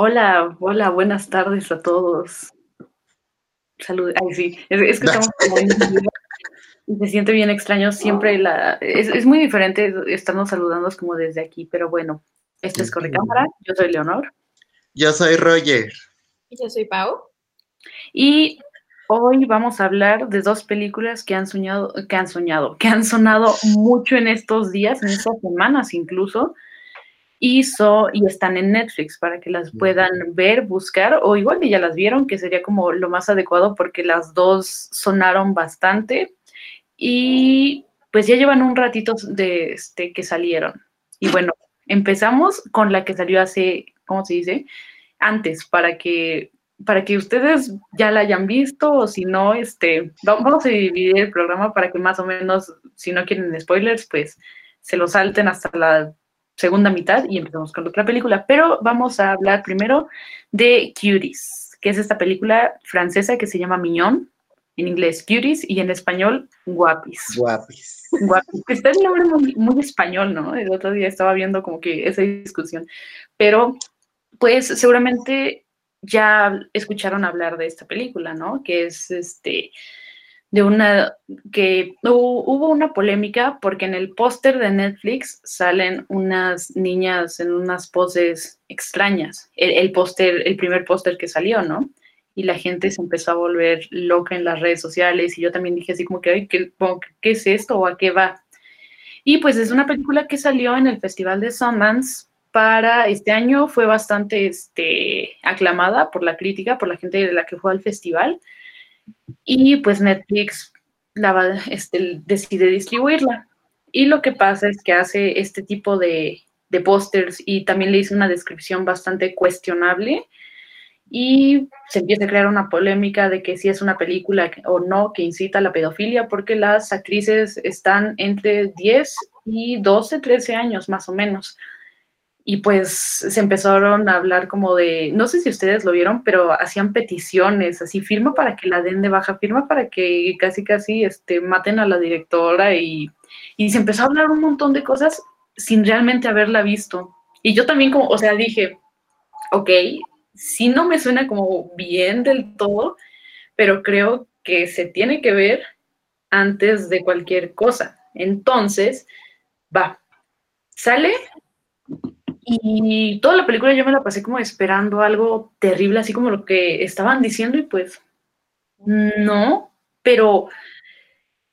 Hola, hola, buenas tardes a todos. Salud. Ay, sí, es, que estamos como en y se siente bien extraño siempre la es, muy diferente estarnos saludando como desde aquí, pero bueno, este es Correcámara, yo soy Leonor. Yo soy Roger. Y yo soy Pau. Y hoy vamos a hablar de dos películas que han soñado, que han soñado, que han sonado mucho en estos días, en estas semanas incluso, y, y están en Netflix para que las puedan ver, buscar, o igual que ya las vieron, que sería como lo más adecuado porque las dos sonaron bastante y pues ya llevan un ratito de este, que salieron. Y bueno, empezamos con la que salió hace, ¿cómo se dice? Antes, para que para que ustedes ya la hayan visto o si no, este, vamos a dividir el programa para que más o menos, si no quieren spoilers, pues se lo salten hasta la segunda mitad y empezamos con otra película. Pero vamos a hablar primero de Cuties, que es esta película francesa que se llama Miñón, en inglés Cuties y en español Guapis. Guapis. Guapis. Está el nombre muy, muy español, ¿no? El otro día estaba viendo como que esa discusión. Pero, pues seguramente ya escucharon hablar de esta película, ¿no? Que es este de una que hubo una polémica porque en el póster de Netflix salen unas niñas en unas poses extrañas. El, póster, el primer póster que salió, ¿no? Y la gente se empezó a volver loca en las redes sociales y yo también dije así como que, Ay, ¿qué, ¿qué es esto o a qué va? Y pues es una película que salió en el Festival de Sundance para este año fue bastante este, aclamada por la crítica, por la gente de la que fue al festival. Y pues Netflix la, este, decide distribuirla. Y lo que pasa es que hace este tipo de, de pósters y también le hizo una descripción bastante cuestionable y se empieza a crear una polémica de que si es una película o no que incita a la pedofilia porque las actrices están entre 10 y 12, 13 años más o menos y pues se empezaron a hablar como de, no sé si ustedes lo vieron, pero hacían peticiones, así firma para que la den de baja, firma para que casi casi este, maten a la directora y, y se empezó a hablar un montón de cosas sin realmente haberla visto. Y yo también como, o sea, dije, ok, sí no me suena como bien del todo, pero creo que se tiene que ver antes de cualquier cosa. Entonces, va, sale y toda la película yo me la pasé como esperando algo terrible, así como lo que estaban diciendo, y pues no, pero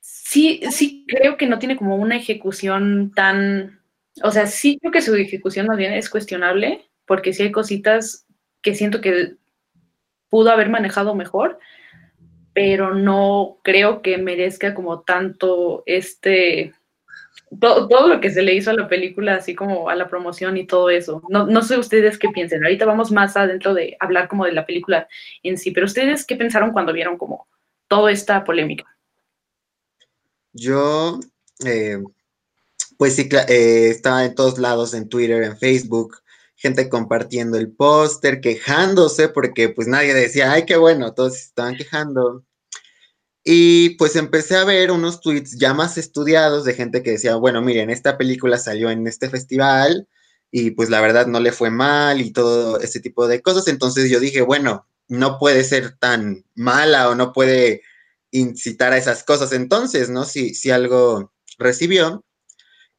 sí, sí creo que no tiene como una ejecución tan, o sea, sí creo que su ejecución más bien es cuestionable, porque sí hay cositas que siento que pudo haber manejado mejor, pero no creo que merezca como tanto este todo, lo que se le hizo a la película, así como a la promoción y todo eso. No, no sé ustedes qué piensen. Ahorita vamos más adentro de hablar como de la película en sí, pero ustedes qué pensaron cuando vieron como toda esta polémica. Yo, eh, pues sí, eh, estaba en todos lados, en Twitter, en Facebook, gente compartiendo el póster, quejándose, porque pues nadie decía, ay, qué bueno, todos estaban quejando. Y pues empecé a ver unos tweets ya más estudiados de gente que decía, bueno, miren, esta película salió en este festival y pues la verdad no le fue mal y todo ese tipo de cosas. Entonces yo dije, bueno, no puede ser tan mala o no puede incitar a esas cosas entonces, ¿no? Si, si algo recibió.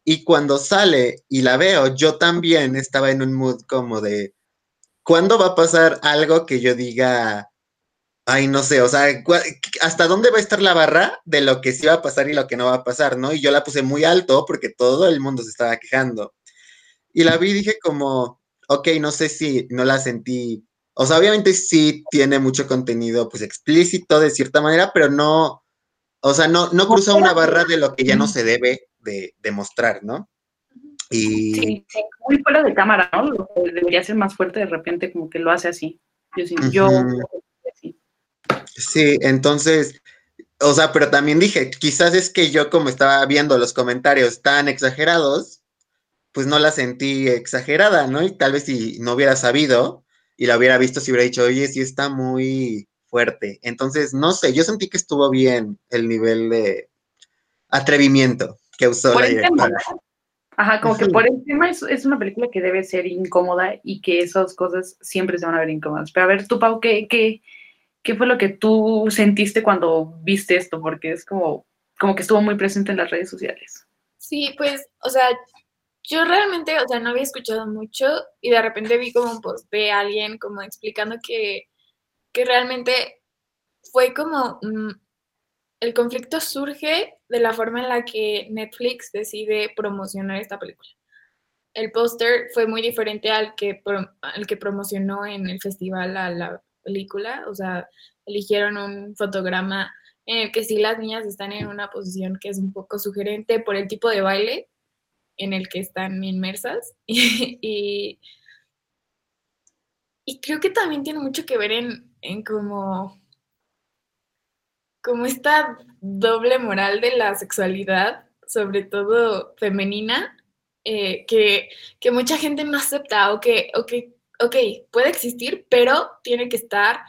Y cuando sale y la veo, yo también estaba en un mood como de, ¿cuándo va a pasar algo que yo diga, Ay, no sé, o sea, ¿hasta dónde va a estar la barra de lo que sí va a pasar y lo que no va a pasar, no? Y yo la puse muy alto porque todo el mundo se estaba quejando. Y la vi y dije como, ok, no sé si no la sentí, o sea, obviamente sí tiene mucho contenido pues explícito de cierta manera, pero no, o sea, no, no cruza una barra de lo que ya no se debe de, demostrar, ¿no? Y... Sí, sí, muy fuera de cámara, ¿no? debería ser más fuerte de repente como que lo hace así. Yo, sí, yo Sí, entonces, o sea, pero también dije, quizás es que yo como estaba viendo los comentarios tan exagerados, pues no la sentí exagerada, ¿no? Y tal vez si no hubiera sabido y la hubiera visto, si hubiera dicho, oye, sí está muy fuerte. Entonces, no sé, yo sentí que estuvo bien el nivel de atrevimiento que usó la directora. Ajá, como que por el tema es, es, una película que debe ser incómoda y que esas cosas siempre se van a ver incómodas. Pero a ver, tú, Pau, ¿qué, qué, qué fue lo que tú sentiste cuando viste esto? Porque es como, como que estuvo muy presente en las redes sociales. Sí, pues, o sea, yo realmente, o sea, no había escuchado mucho y de repente vi como un post de alguien como explicando que, que realmente fue como mm, el conflicto surge de la forma en la que Netflix decide promocionar esta película. El póster fue muy diferente al que, al que promocionó en el festival a la película, o sea, eligieron un fotograma en el que sí las niñas están en una posición que es un poco sugerente por el tipo de baile en el que están inmersas. Y, y, creo que también tiene mucho que ver en, en como como esta doble moral de la sexualidad, sobre todo femenina, eh, que, mucha gente no acepta o que, ok, puede existir, pero tiene que estar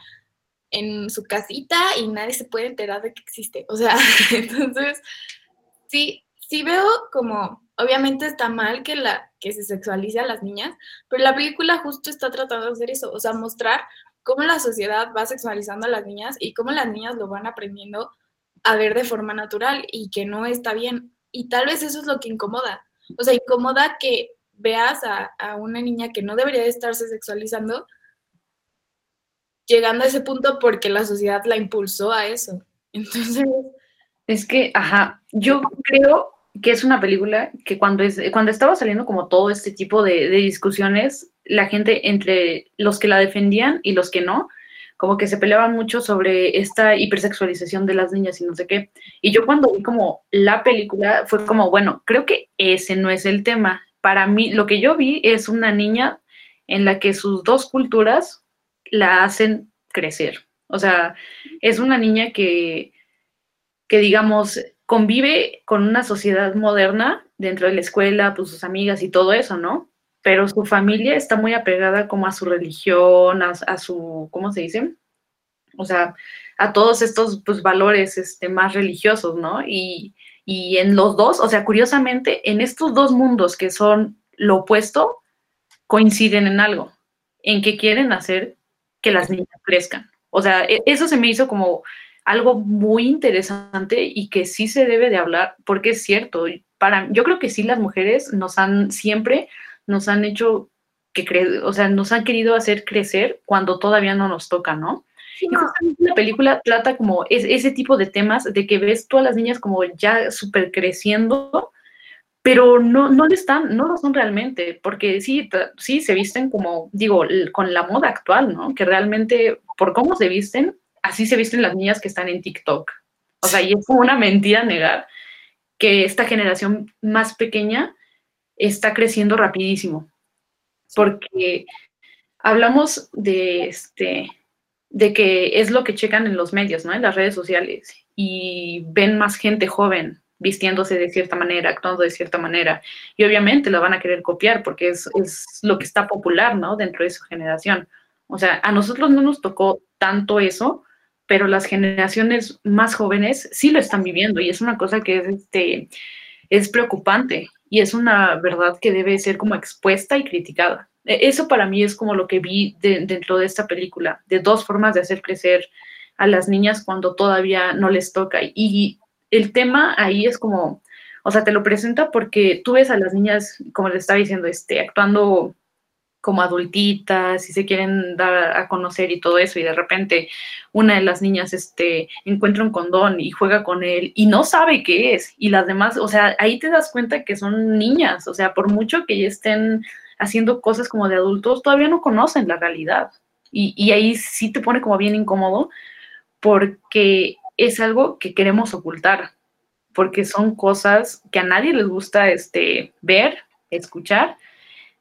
en su casita y nadie se puede enterar de que existe. O sea, entonces, sí, sí veo como, obviamente está mal que, la, que se sexualice a las niñas, pero la película justo está tratando de hacer eso, o sea, mostrar cómo la sociedad va sexualizando a las niñas y cómo las niñas lo van aprendiendo a ver de forma natural y que no está bien. Y tal vez eso es lo que incomoda. O sea, incomoda que veas a, una niña que no debería de estarse sexualizando llegando a ese punto porque la sociedad la impulsó a eso. Entonces... Es que, ajá, yo creo que es una película que cuando, es, cuando estaba saliendo como todo este tipo de, discusiones, la gente entre los que la defendían y los que no, como que se peleaban mucho sobre esta hipersexualización de las niñas y no sé qué. Y yo cuando vi como la película fue como, bueno, creo que ese no es el tema. Para mí, lo que yo vi es una niña en la que sus dos culturas la hacen crecer. O sea, es una niña que, que digamos, convive con una sociedad moderna dentro de la escuela, pues sus amigas y todo eso, ¿no? Pero su familia está muy apegada como a su religión, a, su, ¿cómo se dice? O sea, a todos estos pues, valores este, más religiosos, ¿no? Y, y en los dos, o sea, curiosamente, en estos dos mundos que son lo opuesto, coinciden en algo, en que quieren hacer que las niñas crezcan. O sea, e, eso se me hizo como algo muy interesante y que sí se debe de hablar, porque es cierto, para, yo creo que sí las mujeres nos han siempre, nos han hecho que cre o sea, nos han querido hacer crecer cuando todavía no nos toca, ¿no? Y justamente la película trata como ese tipo de temas de que ves todas las niñas como ya súper creciendo, pero no, no lo están, no lo son realmente, porque sí, sí se visten como, digo, con la moda actual, ¿no? Que realmente, por cómo se visten, así se visten las niñas que están en TikTok. O sea, y es como una mentira negar que esta generación más pequeña está creciendo rapidísimo. Porque hablamos de este de que es lo que checan en los medios, ¿no? En las redes sociales y ven más gente joven vistiéndose de cierta manera, actuando de cierta manera, y obviamente la van a querer copiar porque es, es lo que está popular, ¿no? Dentro de su generación. O sea, a nosotros no nos tocó tanto eso, pero las generaciones más jóvenes sí lo están viviendo y es una cosa que es, este, es preocupante y es una verdad que debe ser como expuesta y criticada. E, eso para mí es como lo que vi dentro de esta película, de dos formas de hacer crecer a las niñas cuando todavía no les toca. Y el tema ahí es como, o sea, te lo presenta porque tú ves a las niñas, como les estaba diciendo, este, actuando como adultitas y se quieren dar a conocer y todo eso y de repente una de las niñas este encuentra un condón y juega con él y no sabe qué es y las demás, o sea, ahí te das cuenta que son niñas, o sea, por mucho que ya estén haciendo cosas como de adultos, todavía no conocen la realidad. Y, ahí sí te pone como bien incómodo porque es algo que queremos ocultar, porque son cosas que a nadie les gusta este, ver, escuchar,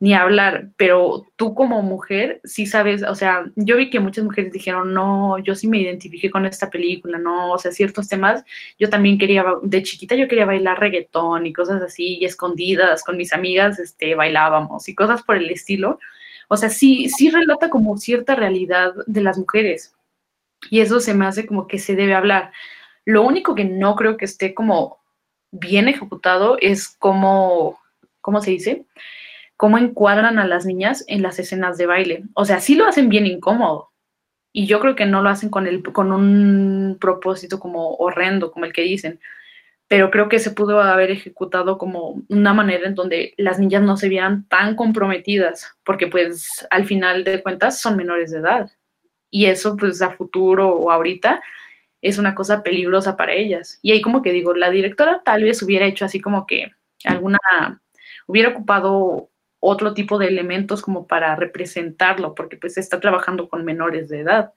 ni hablar, pero tú como mujer sí sabes, o sea, yo vi que muchas mujeres dijeron, no, yo sí me identifiqué con esta película, no, o sea, ciertos temas, yo también quería, de chiquita yo quería bailar reggaetón y cosas así, y escondidas, con mis amigas, este, bailábamos y cosas por el estilo. O sea, sí, sí relata como cierta realidad de las mujeres, y eso se me hace como que se debe hablar. Lo único que no creo que esté como bien ejecutado es como ¿cómo se dice? Cómo encuadran a las niñas en las escenas de baile. O sea, sí lo hacen bien incómodo. Y yo creo que no lo hacen con, el, con un propósito como horrendo, como el que dicen. Pero creo que se pudo haber ejecutado como una manera en donde las niñas no se vieran tan comprometidas, porque pues al final de cuentas son menores de edad. Y eso pues a futuro o ahorita es una cosa peligrosa para ellas. Y ahí como que digo, la directora tal vez hubiera hecho así como que alguna, hubiera ocupado otro tipo de elementos como para representarlo, porque pues está trabajando con menores de edad.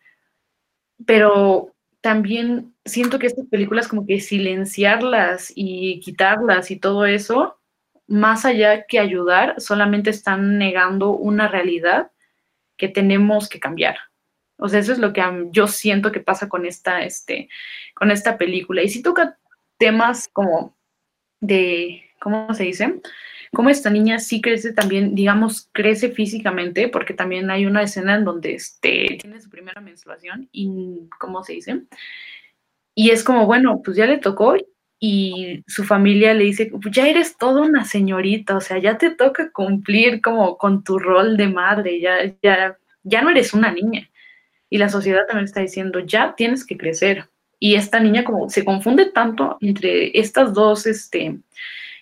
Pero también siento que estas películas como que silenciarlas y quitarlas y todo eso, más allá que ayudar, solamente están negando una realidad que tenemos que cambiar. O sea, eso es lo que yo siento que pasa con esta, este, con esta película. Y si toca temas como de, ¿cómo se dice? Cómo esta niña sí crece también, digamos, crece físicamente, porque también hay una escena en donde este, tiene su primera menstruación y, ¿cómo se dice? Y es como, bueno, pues ya le tocó y su familia le dice, pues ya eres toda una señorita, o sea, ya te toca cumplir como con tu rol de madre, ya, ya, ya no eres una niña y la sociedad también está diciendo, ya tienes que crecer. Y esta niña como se confunde tanto entre estas dos, este,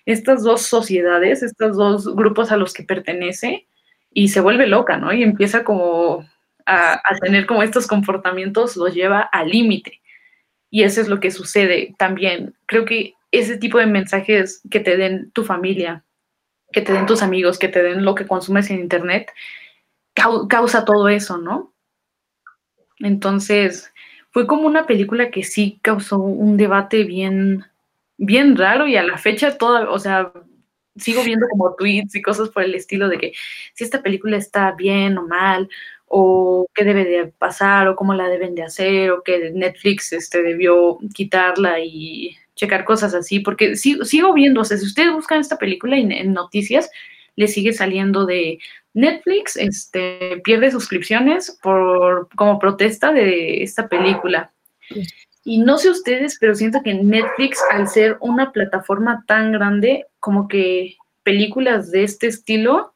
estas dos sociedades, estos dos grupos a los que pertenece y se vuelve loca, ¿no? Y empieza como a, tener como estos comportamientos, los lleva al límite. Y eso es lo que sucede también. Creo que ese tipo de mensajes que te den tu familia, que te den tus amigos, que te den lo que consumes en Internet, causa todo eso, ¿no? Entonces, fue como una película que sí causó un debate bien, bien raro y a la fecha toda, o sea, sigo viendo como tweets y cosas por el estilo de que si esta película está bien o mal, o qué debe de pasar, o cómo la deben de hacer, o que Netflix este, debió quitarla y checar cosas así, porque sigo, sigo viendo, o sea, si ustedes buscan esta película en, en noticias, le sigue saliendo de Netflix este, pierde suscripciones por, como protesta de esta película. Y no sé ustedes, pero siento que Netflix, al ser una plataforma tan grande, como que películas de este estilo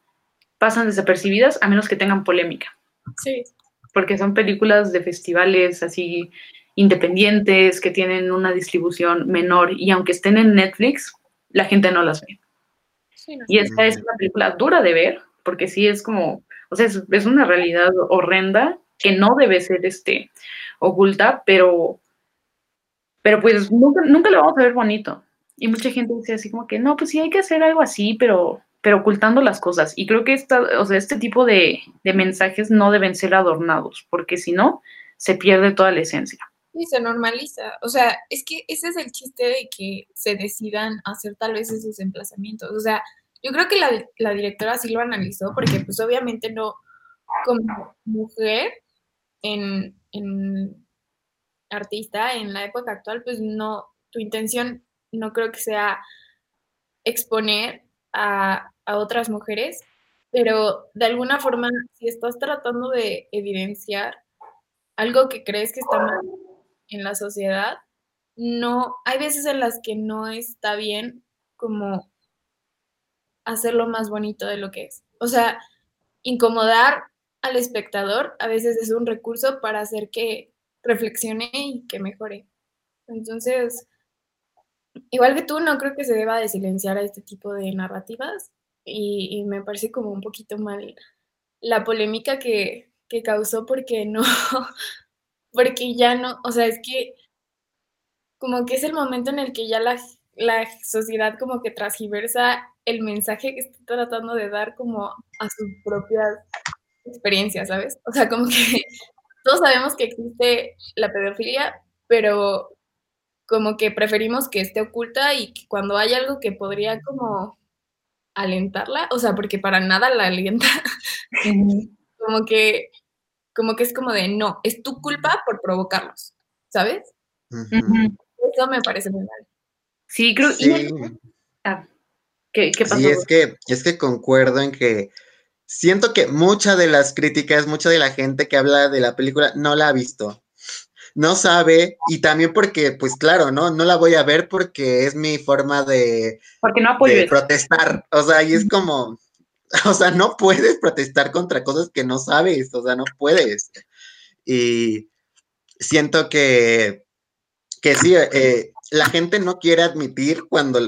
pasan desapercibidas a menos que tengan polémica. Sí. Porque son películas de festivales así independientes que tienen una distribución menor y aunque estén en Netflix, la gente no las ve. y esta es una película dura de ver, porque sí es como, o sea, es, una realidad horrenda que no debe ser este, oculta, pero, pero pues nunca, nunca lo vamos a ver bonito. Y mucha gente dice así como que, no, pues sí hay que hacer algo así, pero, pero ocultando las cosas. Y creo que esta, o sea, este tipo de, de mensajes no deben ser adornados, porque si no, se pierde toda la esencia. Y se normaliza. O sea, es que ese es el chiste de que se decidan hacer tal vez esos emplazamientos. O sea, yo creo que la, directora sí lo analizó porque pues obviamente no, como mujer en, artista en la época actual, pues no, tu intención no creo que sea exponer a, a otras mujeres, pero de alguna forma, si estás tratando de evidenciar algo que crees que está mal en la sociedad, no, hay veces en las que no está bien como hacerlo más bonito de lo que es. O sea, incomodar al espectador a veces es un recurso para hacer que reflexione y que mejore. Entonces, igual que tú, no creo que se deba de silenciar a este tipo de narrativas y, me parece como un poquito mal la polémica que, que causó porque no, porque ya no, o sea, es que como que es el momento en el que ya la, la sociedad como que transgiversa el mensaje que está tratando de dar como a sus propias experiencias, ¿sabes? O sea, como que todos sabemos que existe la pedofilia, pero como que preferimos que esté oculta y que cuando hay algo que podría como alentarla, o sea, porque para nada la alienta, como que como que es como de no, es tu culpa por provocarlos, ¿sabes? Eso me parece muy mal. Sí, creo sí. Ah. ¿Qué, pasó? Sí, es que, es que concuerdo en que siento que mucha de las críticas, mucha de la gente que habla de la película no la ha visto. no sabe y también porque, pues claro, ¿no? No la voy a ver porque es mi forma de, porque no de protestar. O sea, y es como, o sea, no puedes protestar contra cosas que no sabes, o sea, no puedes. Y siento que, que sí, eh, la gente no quiere admitir cuando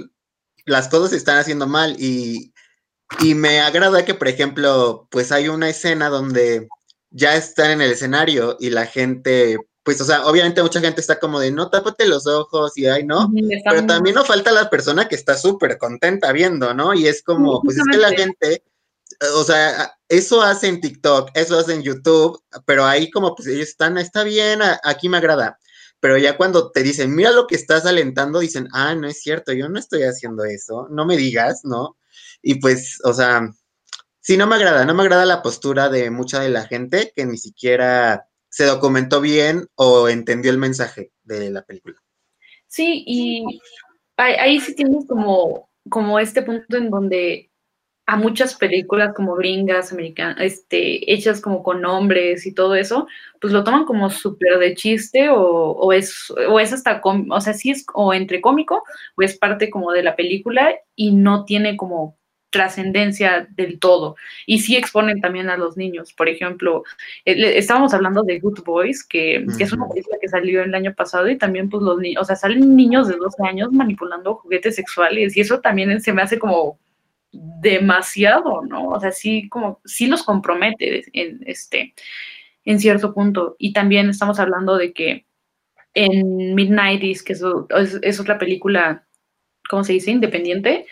las cosas se están haciendo mal y, y me agrada que, por ejemplo, pues hay una escena donde ya están en el escenario y la gente, pues, o sea, obviamente mucha gente está como de, no, tápate los ojos y ay, no, pero también no falta la persona que está súper contenta viendo, ¿no? Y es como, pues es que la gente, o sea, eso hace en TikTok, eso hace en YouTube, pero ahí como, pues ellos están, está bien, aquí me agrada. Pero ya cuando te dicen, mira lo que estás alentando, dicen, ah, no es cierto, yo no estoy haciendo eso, no me digas, ¿no? Y pues, o sea, sí, no me agrada, no me agrada la postura de mucha de la gente que ni siquiera se documentó bien o entendió el mensaje de la película. Sí, y ahí, sí tienes como, como este punto en donde a muchas películas como gringas, americanas, este, hechas como con nombres y todo eso, pues lo toman como súper de chiste o, o, es, o es hasta, o sea, sí es o entre cómico o es parte como de la película y no tiene como trascendencia del todo. Y sí exponen también a los niños. Por ejemplo, eh, estábamos hablando de Good Boys, que, es una película que salió el año pasado y también pues los niños, o sea, salen niños de 12 años manipulando juguetes sexuales y eso también se me hace como demasiado, ¿no? O sea, sí como, sí los compromete en, este, en cierto punto. Y también estamos hablando de que en Midnighties, que es, es otra película, ¿cómo se dice? Independiente,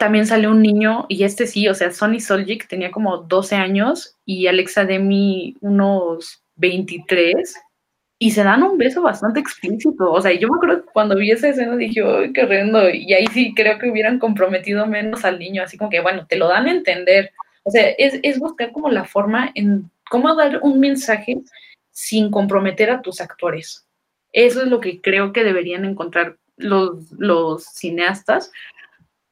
también sale un niño, y este sí, o sea, Sonny Soljic tenía como 12 años y Alexa Demi unos 23, y se dan un beso bastante explícito. O sea, yo me acuerdo que cuando vi esa escena dije, ¡ay, qué horrendo! Y ahí sí creo que hubieran comprometido menos al niño, así como que, bueno, te lo dan a entender. O sea, es, buscar como la forma en cómo dar un mensaje sin comprometer a tus actores. Eso es lo que creo que deberían encontrar los cineastas,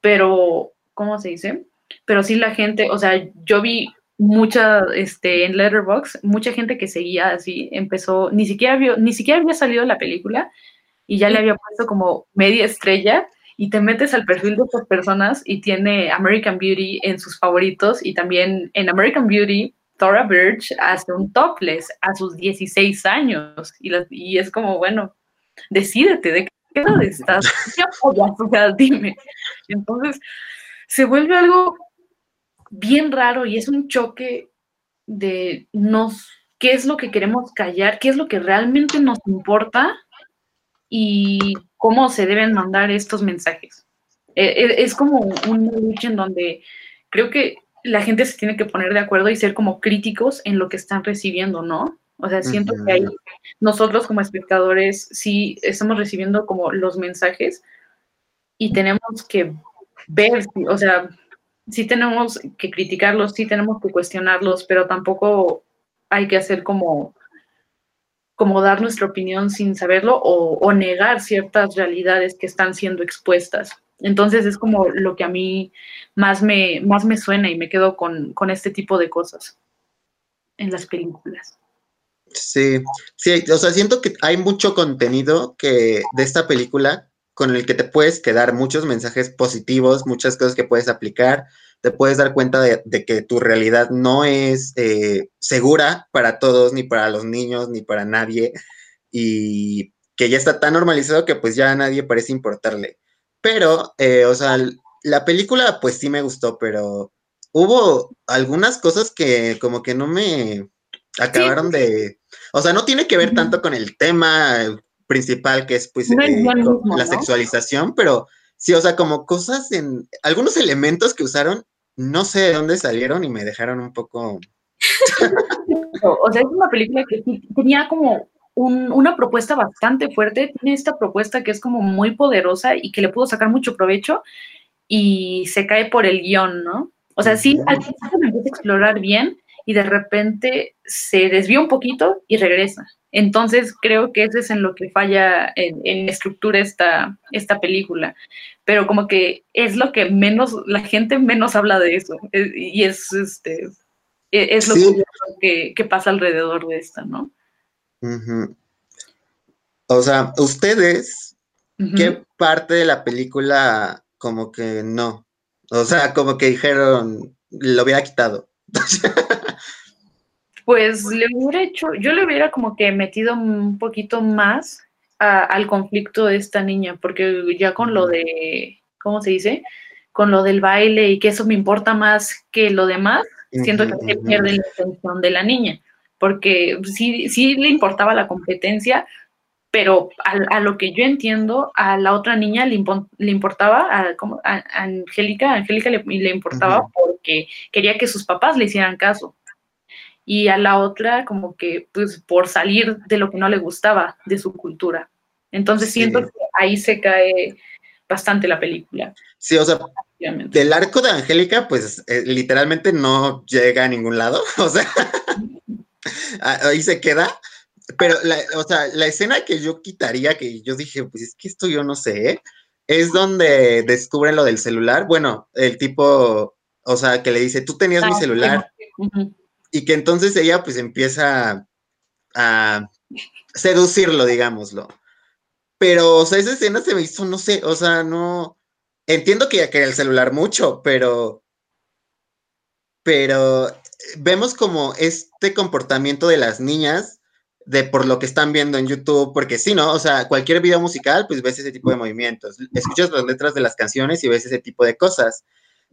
pero, ¿cómo se dice? Pero sí la gente, o sea, yo vi mucha, este, en Letterboxd, mucha gente que seguía así, empezó, ni siquiera vio, ni siquiera había salido la película y ya le había puesto como media estrella y te metes al perfil de estas personas y tiene American Beauty en sus favoritos y también en American Beauty, Thora Birch hace un topless a sus 16 años y, y es como, bueno, decídete de qué lado estás, o sea, dime. Entonces, se vuelve algo bien raro y es un choque de nos, qué es lo que queremos callar, qué es lo que realmente nos importa y cómo se deben mandar estos mensajes. E, e, es como una lucha en donde creo que la gente se tiene que poner de acuerdo y ser como críticos en lo que están recibiendo, ¿no? O sea, siento que ahí nosotros como espectadores sí estamos recibiendo como los mensajes y tenemos que ver, o sea, sí tenemos que criticarlos, sí tenemos que cuestionarlos, pero tampoco hay que hacer como, como dar nuestra opinión sin saberlo o, negar ciertas realidades que están siendo expuestas. Entonces es como lo que a mí más me, más me suena y me quedo con, con este tipo de cosas en las películas. Sí, sí, o sea, siento que hay mucho contenido que de esta película con el que te puedes quedar muchos mensajes positivos, muchas cosas que puedes aplicar, te puedes dar cuenta de, que tu realidad no es eh, segura para todos, ni para los niños, ni para nadie, y que ya está tan normalizado que pues ya a nadie parece importarle. Pero, eh, o sea, la película pues sí me gustó, pero hubo algunas cosas que como que no me acabaron de... O sea, no tiene que ver tanto con el tema principal que es pues eh, la sexualización, pero sí, o sea, como cosas en... Algunos elementos que usaron, no sé de dónde salieron y me dejaron un poco... o sea, es una película que tenía como una propuesta bastante fuerte, tiene esta propuesta que es como muy poderosa y que le pudo sacar mucho provecho y se cae por el guion, ¿no? O sea, sí, al principio me empieza a explorar bien, y de repente se desvía un poquito y regresa. Entonces creo que eso es en lo que falla en, en estructura esta, esta película. Pero como que es lo que menos, la gente menos habla de eso. Y es este e, es lo que, que, pasa alrededor de esta, ¿no? O sea, ustedes, ¿qué parte de la película como que no? O sea, como que dijeron, lo hubiera quitado. pues le hubiera hecho, yo le hubiera como que metido un poquito más al conflicto de esta niña, porque ya con lo de, ¿cómo se dice? Con lo del baile y que eso me importa más que lo demás, siento que se pierde la atención de la niña, porque sí, sí le importaba la competencia, pero a, lo que yo entiendo, a la otra niña le, importaba, a, como, a, Angélica, Angélica le, le importaba porque quería que sus papás le hicieran caso. Y a la otra, como que, pues, por salir de lo que no le gustaba de su cultura. Entonces siento que ahí se cae bastante la película. Sí, o sea, del arco de Angélica, pues eh, literalmente no llega a ningún lado. O sea, ahí se queda. Pero, la, o sea, la escena que yo quitaría, que yo dije, pues es que esto yo no sé, es donde descubren lo del celular. Bueno, el tipo, o sea, que le dice, tú tenías mi ah, celular. Y que entonces ella pues empieza a seducirlo, digámoslo. Pero, esa escena se me hizo, no sé, o sea, no. Entiendo que ya quería el celular mucho, pero. Pero vemos como este comportamiento de las niñas de por lo que están viendo en YouTube, porque sí, ¿no? O sea, cualquier video musical, pues ves ese tipo de movimientos, escuchas las letras de las canciones y ves ese tipo de cosas.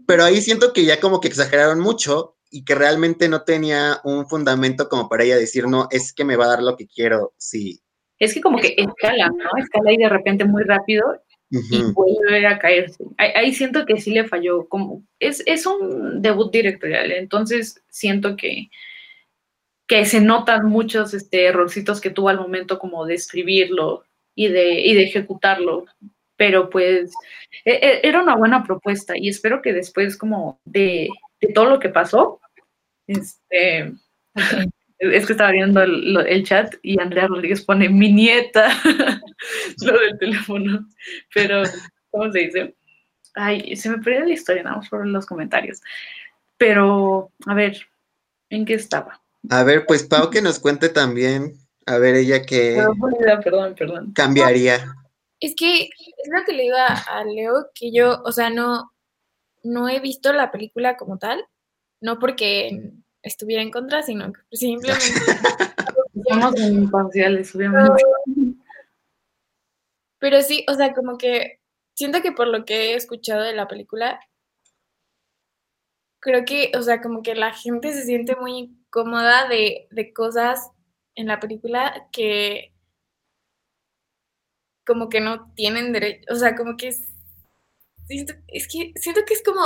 Pero ahí siento que ya como que exageraron mucho y que realmente no tenía un fundamento como para ella decir, no, es que me va a dar lo que quiero, sí. Es que como que escala, ¿no? Escala y de repente muy rápido y vuelve a caerse. Ahí, siento que sí le falló, como es, es un debut directorial, entonces siento que que se notan muchos este, errorcitos que tuvo al momento como de escribirlo y de, y de ejecutarlo. Pero pues e, e, era una buena propuesta y espero que después como de, todo lo que pasó, este, es que estaba viendo el, chat y Andrea Rodríguez pone mi nieta, lo del teléfono, pero ¿cómo se dice? Ay, se me perdió la historia, nada más por los comentarios. Pero, a ver, ¿en qué estaba? A ver, pues Pau que nos cuente también, a ver ella que perdón, perdón. cambiaría. Es que es lo que le iba a Leo, que yo, o sea, no, no he visto la película como tal, no porque estuviera en contra, sino que simplemente... Somos imparciales, obviamente. Pero sí, o sea, como que siento que por lo que he escuchado de la película, creo que, o sea, como que la gente se siente muy cómoda de, cosas en la película que como que no tienen derecho, o sea, como que es, es que siento que es como,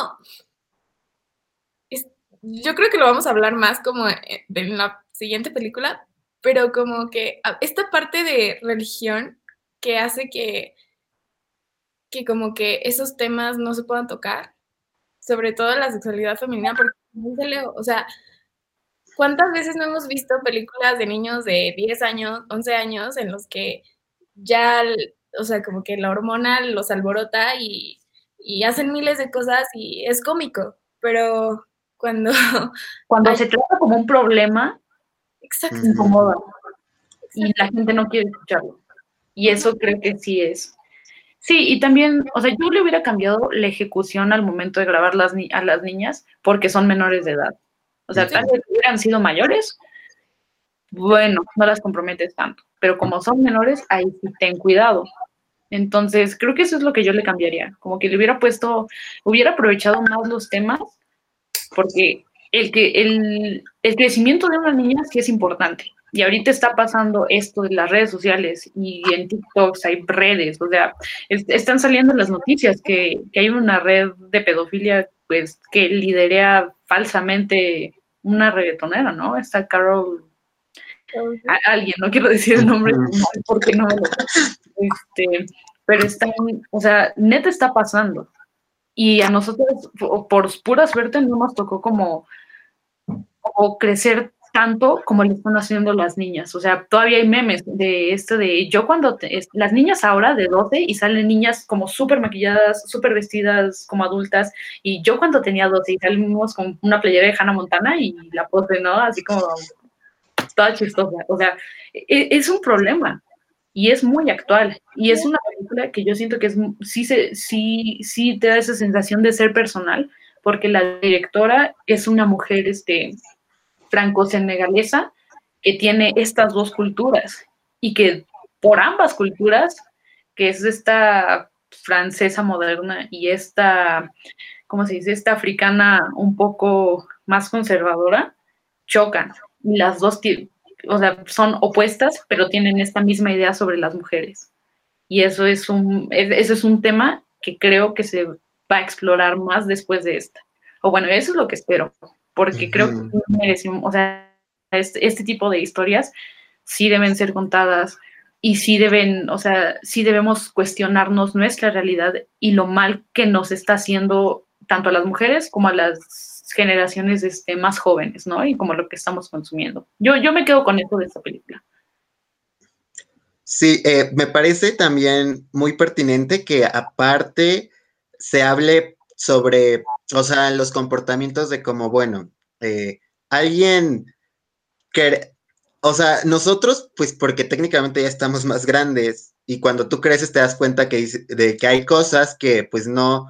yo creo que lo vamos a hablar más como en la siguiente película, pero como que esta parte de religión que hace que, que como que esos temas no se puedan tocar, sobre todo la sexualidad femenina, porque, o sea, ¿Cuántas veces no hemos visto películas de niños de 10 años, 11 años, en los que ya, o sea, como que la hormona los alborota y, hacen miles de cosas y es cómico, pero cuando... Cuando se trata como un problema, Exacto. se incomoda y la gente no quiere escucharlo. Y eso creo que sí es. Sí, y también, o sea, yo le hubiera cambiado la ejecución al momento de grabar las a las niñas porque son menores de edad. O sea, tal vez hubieran sido mayores, bueno, no las comprometes tanto. Pero como son menores, ahí sí ten cuidado. Entonces, creo que eso es lo que yo le cambiaría. Como que le hubiera puesto, hubiera aprovechado más los temas, porque el, que, el, el crecimiento de una niña sí es importante. Y ahorita está pasando esto de las redes sociales y en TikTok hay redes, o sea, están saliendo las noticias que, que, hay una red de pedofilia pues que liderea falsamente una reggaetonera, ¿no? Está Carol, alguien, no quiero decir el nombre porque no este, pero está, o sea, neta está pasando. Y a nosotros, por pura suerte, no nos tocó como, crecer tanto como le están haciendo las niñas. O sea, todavía hay memes de esto de yo cuando las niñas ahora de 12 y salen niñas como súper maquilladas, súper vestidas como adultas. Y yo cuando tenía 12 y salimos con una playera de Hannah Montana y la pose, ¿no? Así como toda chistosa. O sea, e, es, un problema. Y es muy actual. Y es una película que yo siento que es, sí, se, sí, sí te da esa sensación de ser personal, porque la directora es una mujer este, franco-senegalesa que tiene estas dos culturas y que por ambas culturas, que es esta francesa moderna y esta, ¿cómo se dice? Esta africana un poco más conservadora, chocan. Y las dos o sea, son opuestas, pero tienen esta misma idea sobre las mujeres. Y eso es un, eso es un tema que creo que se va a explorar más después de esta. O bueno, eso es lo que espero, porque creo que merecemos, o sea, este, este, tipo de historias sí deben ser contadas y sí deben, o sea, sí debemos cuestionarnos nuestra realidad y lo mal que nos está haciendo tanto a las mujeres como a las generaciones este, más jóvenes, ¿no? Y como lo que estamos consumiendo. Yo, yo me quedo con eso de esta película. Sí, eh, me parece también muy pertinente que aparte se hable sobre, o sea, los comportamientos de como, bueno, eh, alguien que, o sea, nosotros, pues porque técnicamente ya estamos más grandes y cuando tú creces te das cuenta que, de que hay cosas que pues no,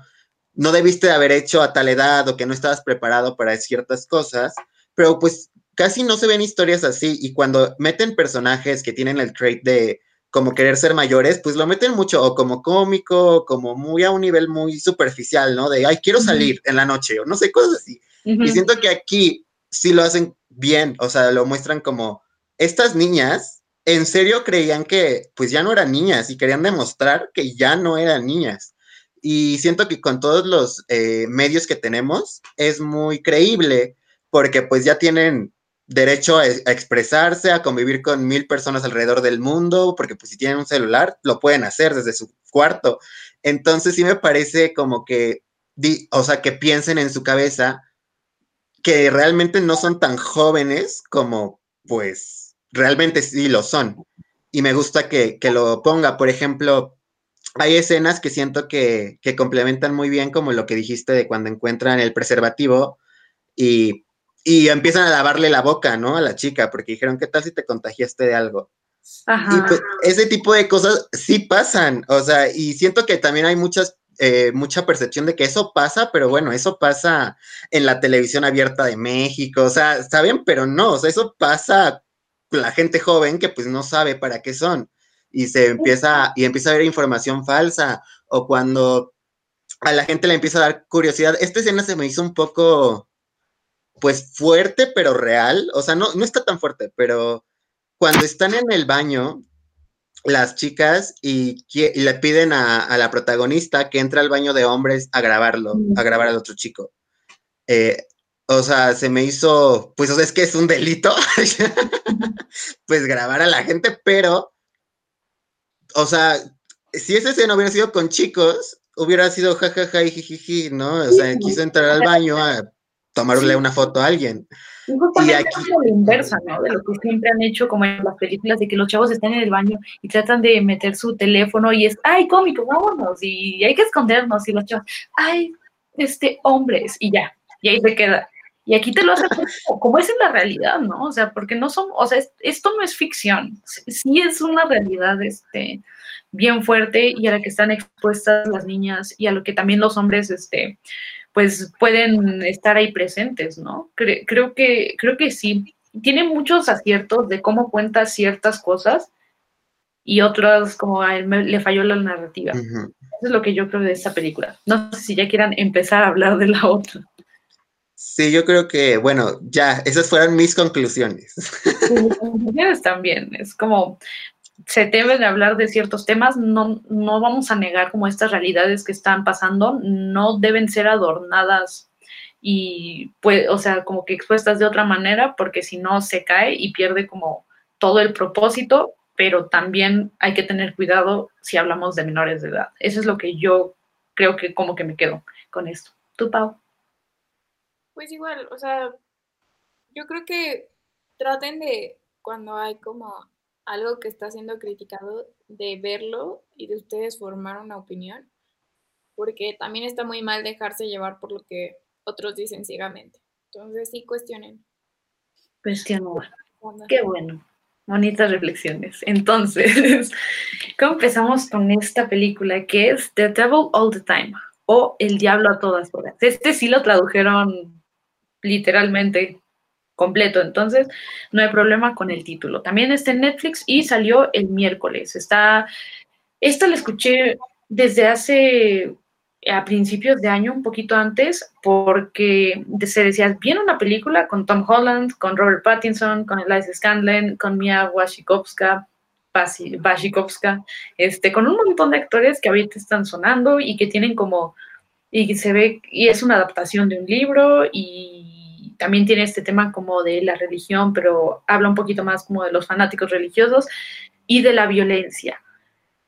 no debiste haber hecho a tal edad o que no estabas preparado para ciertas cosas, pero pues casi no se ven historias así y cuando meten personajes que tienen el trait de como querer ser mayores, pues lo meten mucho o como cómico, o como muy a un nivel muy superficial, ¿no? De, ay, quiero salir en la noche o no sé, cosas así. Y siento que aquí sí lo hacen bien, o sea, lo muestran como estas niñas en serio creían que pues ya no eran niñas y querían demostrar que ya no eran niñas. Y siento que con todos los eh, medios que tenemos es muy creíble porque pues ya tienen derecho a, expresarse, a convivir con mil personas alrededor del mundo, porque pues si tienen un celular lo pueden hacer desde su cuarto. Entonces sí me parece como que, o sea, que piensen en su cabeza que realmente no son tan jóvenes como pues realmente sí lo son. Y me gusta que, que lo ponga, por ejemplo, hay escenas que siento que, complementan muy bien, como lo que dijiste de cuando encuentran el preservativo y, empiezan a lavarle la boca, ¿no? A la chica, porque dijeron, ¿qué tal si te contagiaste de algo? Y pues ese tipo de cosas sí pasan, o sea, y siento que también hay muchas, eh, mucha percepción de que eso pasa, pero bueno, eso pasa en la televisión abierta de México, o sea, saben, pero no, o sea, eso pasa con la gente joven que pues no sabe para qué son y se empieza, y empieza a ver información falsa, o cuando a la gente le empieza a dar curiosidad. Esta escena se me hizo un poco, pues, fuerte, pero real. O sea, no, no está tan fuerte, pero cuando están en el baño, las chicas y, le piden a, la protagonista que entre al baño de hombres a grabarlo, a grabar al otro chico. Eh, o sea, se me hizo, pues, o sea, es que es un delito, pues grabar a la gente, pero o sea, si ese escena hubiera sido con chicos, hubiera sido jajaja y jijiji, ¿no? O sea, quiso entrar al baño a tomarle una foto a alguien. Y aquí es la inversa, ¿no? De lo que siempre han hecho como en las películas de que los chavos están en el baño y tratan de meter su teléfono y es, ay, cómico, vámonos, y hay que escondernos, y los chavos, ay, este, hombres, y ya, y ahí se queda. Y aquí te lo hace como es en la realidad, ¿no? O sea, porque no son, o sea, esto no es ficción, sí es una realidad este, bien fuerte y a la que están expuestas las niñas y a lo que también los hombres, este, pues pueden estar ahí presentes, ¿no? creo, que, creo que sí. Tiene muchos aciertos de cómo cuenta ciertas cosas y otras como a él le falló la narrativa. Eso es lo que yo creo de esta película. No sé si ya quieran empezar a hablar de la otra. Sí, yo creo que, bueno, ya, esas fueron mis conclusiones. Conclusiones también, es como, se deben hablar de ciertos temas, no, no vamos a negar como estas realidades que están pasando, no deben ser adornadas y, pues, o sea, como que expuestas de otra manera, porque si no se cae y pierde como todo el propósito, pero también hay que tener cuidado si hablamos de menores de edad. Eso es lo que yo creo que como que me quedo con esto. ¿Tú, Pau? Pues igual, o sea, yo creo que traten de, cuando hay como algo que está siendo criticado, de verlo y de ustedes formar una opinión, porque también está muy mal dejarse llevar por lo que otros dicen ciegamente. Entonces sí cuestionen. Cuestionar. Qué bueno. bonitas reflexiones. Entonces, ¿cómo empezamos con esta película que es The Devil All the Time o El Diablo a todas horas? Este sí lo tradujeron literalmente completo, entonces no hay problema con el título. También está en Netflix y salió el miércoles. Está, esta la escuché desde hace a principios de año, un poquito antes, porque se decía, viene una película con Tom Holland, con Robert Pattinson, con Eliza Scanlon, con Mia Wasikowska, Wasikowska, este, con un montón de actores que ahorita están sonando y que tienen como, y se ve, y es una adaptación de un libro y también tiene este tema como de la religión, pero habla un poquito más como de los fanáticos religiosos y de la violencia.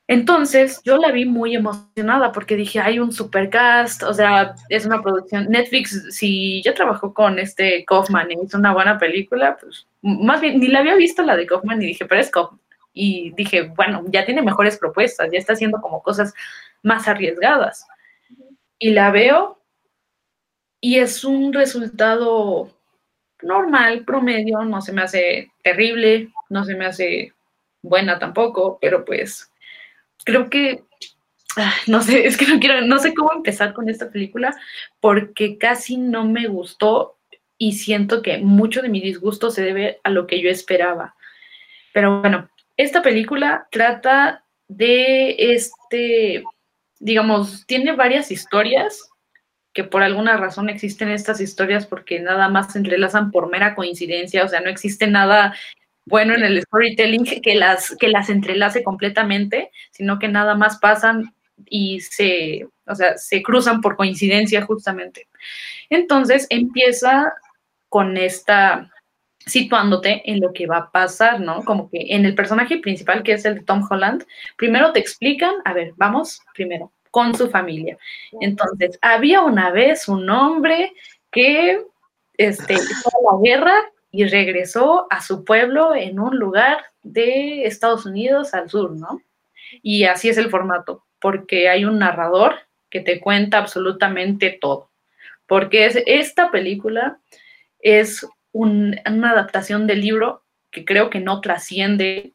Entonces, yo la vi muy emocionada porque dije, hay un supercast, o sea, es una producción. Netflix, si ya trabajó con este Kaufman y hizo una buena película, pues más bien, ni la había visto la de Kaufman y dije, pero es Kaufman. Y dije, bueno, ya tiene mejores propuestas, ya está haciendo como cosas más arriesgadas. Y la veo y es un resultado normal, promedio, no se me hace terrible, no se me hace buena tampoco, pero pues creo que, ah, no sé, es que no quiero, no sé cómo empezar con esta película porque casi no me gustó y siento que mucho de mi disgusto se debe a lo que yo esperaba. Pero bueno, esta película trata de este, digamos, tiene varias historias que por alguna razón existen estas historias porque nada más se entrelazan por mera coincidencia, o sea, no existe nada bueno en el storytelling que las, que las entrelace completamente, sino que nada más pasan y se, o sea, se cruzan por coincidencia justamente. Entonces empieza con esta situándote en lo que va a pasar, ¿no? Como que en el personaje principal, que es el de Tom Holland, primero te explican, a ver, vamos primero, con su familia. Entonces, había una vez un hombre que, este, la guerra y regresó a su pueblo en un lugar de Estados Unidos al sur, ¿no? Y así es el formato, porque hay un narrador que te cuenta absolutamente todo, porque es, esta película es una adaptación del libro que creo que no trasciende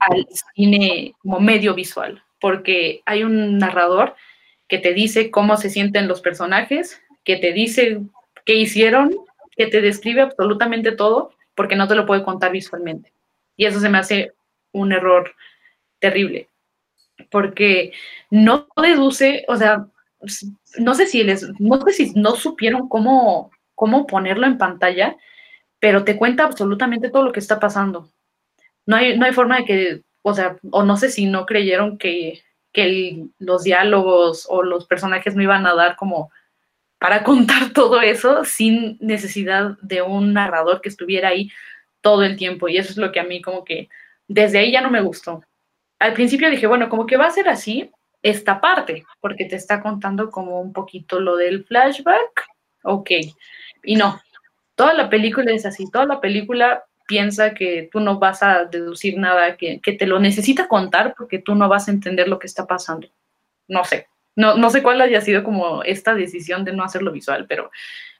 al cine como medio visual, porque hay un narrador que te dice cómo se sienten los personajes, que te dice qué hicieron que te describe absolutamente todo porque no te lo puede contar visualmente. Y eso se me hace un error terrible, porque no deduce, o sea, no sé si les, no sé si no supieron cómo, cómo ponerlo en pantalla, pero te cuenta absolutamente todo lo que está pasando. No hay, no hay forma de que, o sea, o no sé si no creyeron que, que los diálogos o los personajes no iban a dar como para contar todo eso sin necesidad de un narrador que estuviera ahí todo el tiempo. Y eso es lo que a mí como que desde ahí ya no me gustó. Al principio dije, bueno, como que va a ser así esta parte, porque te está contando como un poquito lo del flashback. Ok. Y no, toda la película es así, toda la película piensa que tú no vas a deducir nada, que, que te lo necesita contar porque tú no vas a entender lo que está pasando. No sé, no, no sé cuál haya sido como esta decisión de no hacerlo visual, pero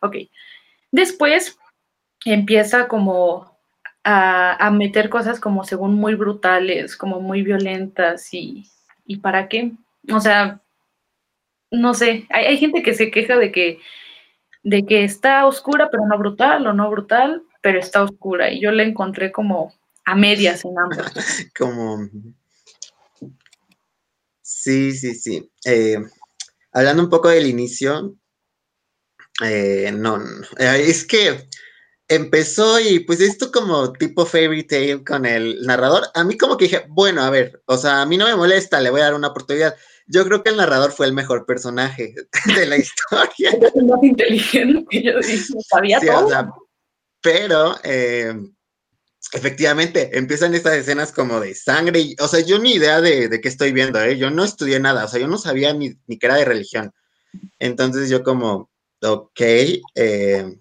ok. Después empieza como a, meter cosas como según muy brutales, como muy violentas y, y para qué. O sea, no sé, hay, hay, gente que se queja de que, de que está oscura, pero no brutal, o no brutal, pero está oscura. Y yo la encontré como a medias en ambos. como Sí, sí, sí. Eh, hablando un poco del inicio, eh, no, eh, es que empezó y pues esto como tipo fairy tale con el narrador, a mí como que dije, bueno, a ver, o sea, a mí no me molesta, le voy a dar una oportunidad. Yo creo que el narrador fue el mejor personaje de la historia. Es más inteligente que yo sabía todo. pero efectivamente, empiezan estas escenas como de sangre, y, o sea, yo ni idea de, de qué estoy viendo, ¿eh? yo no estudié nada, o sea, yo no sabía ni, ni que era de religión. Entonces yo como, ok, eh,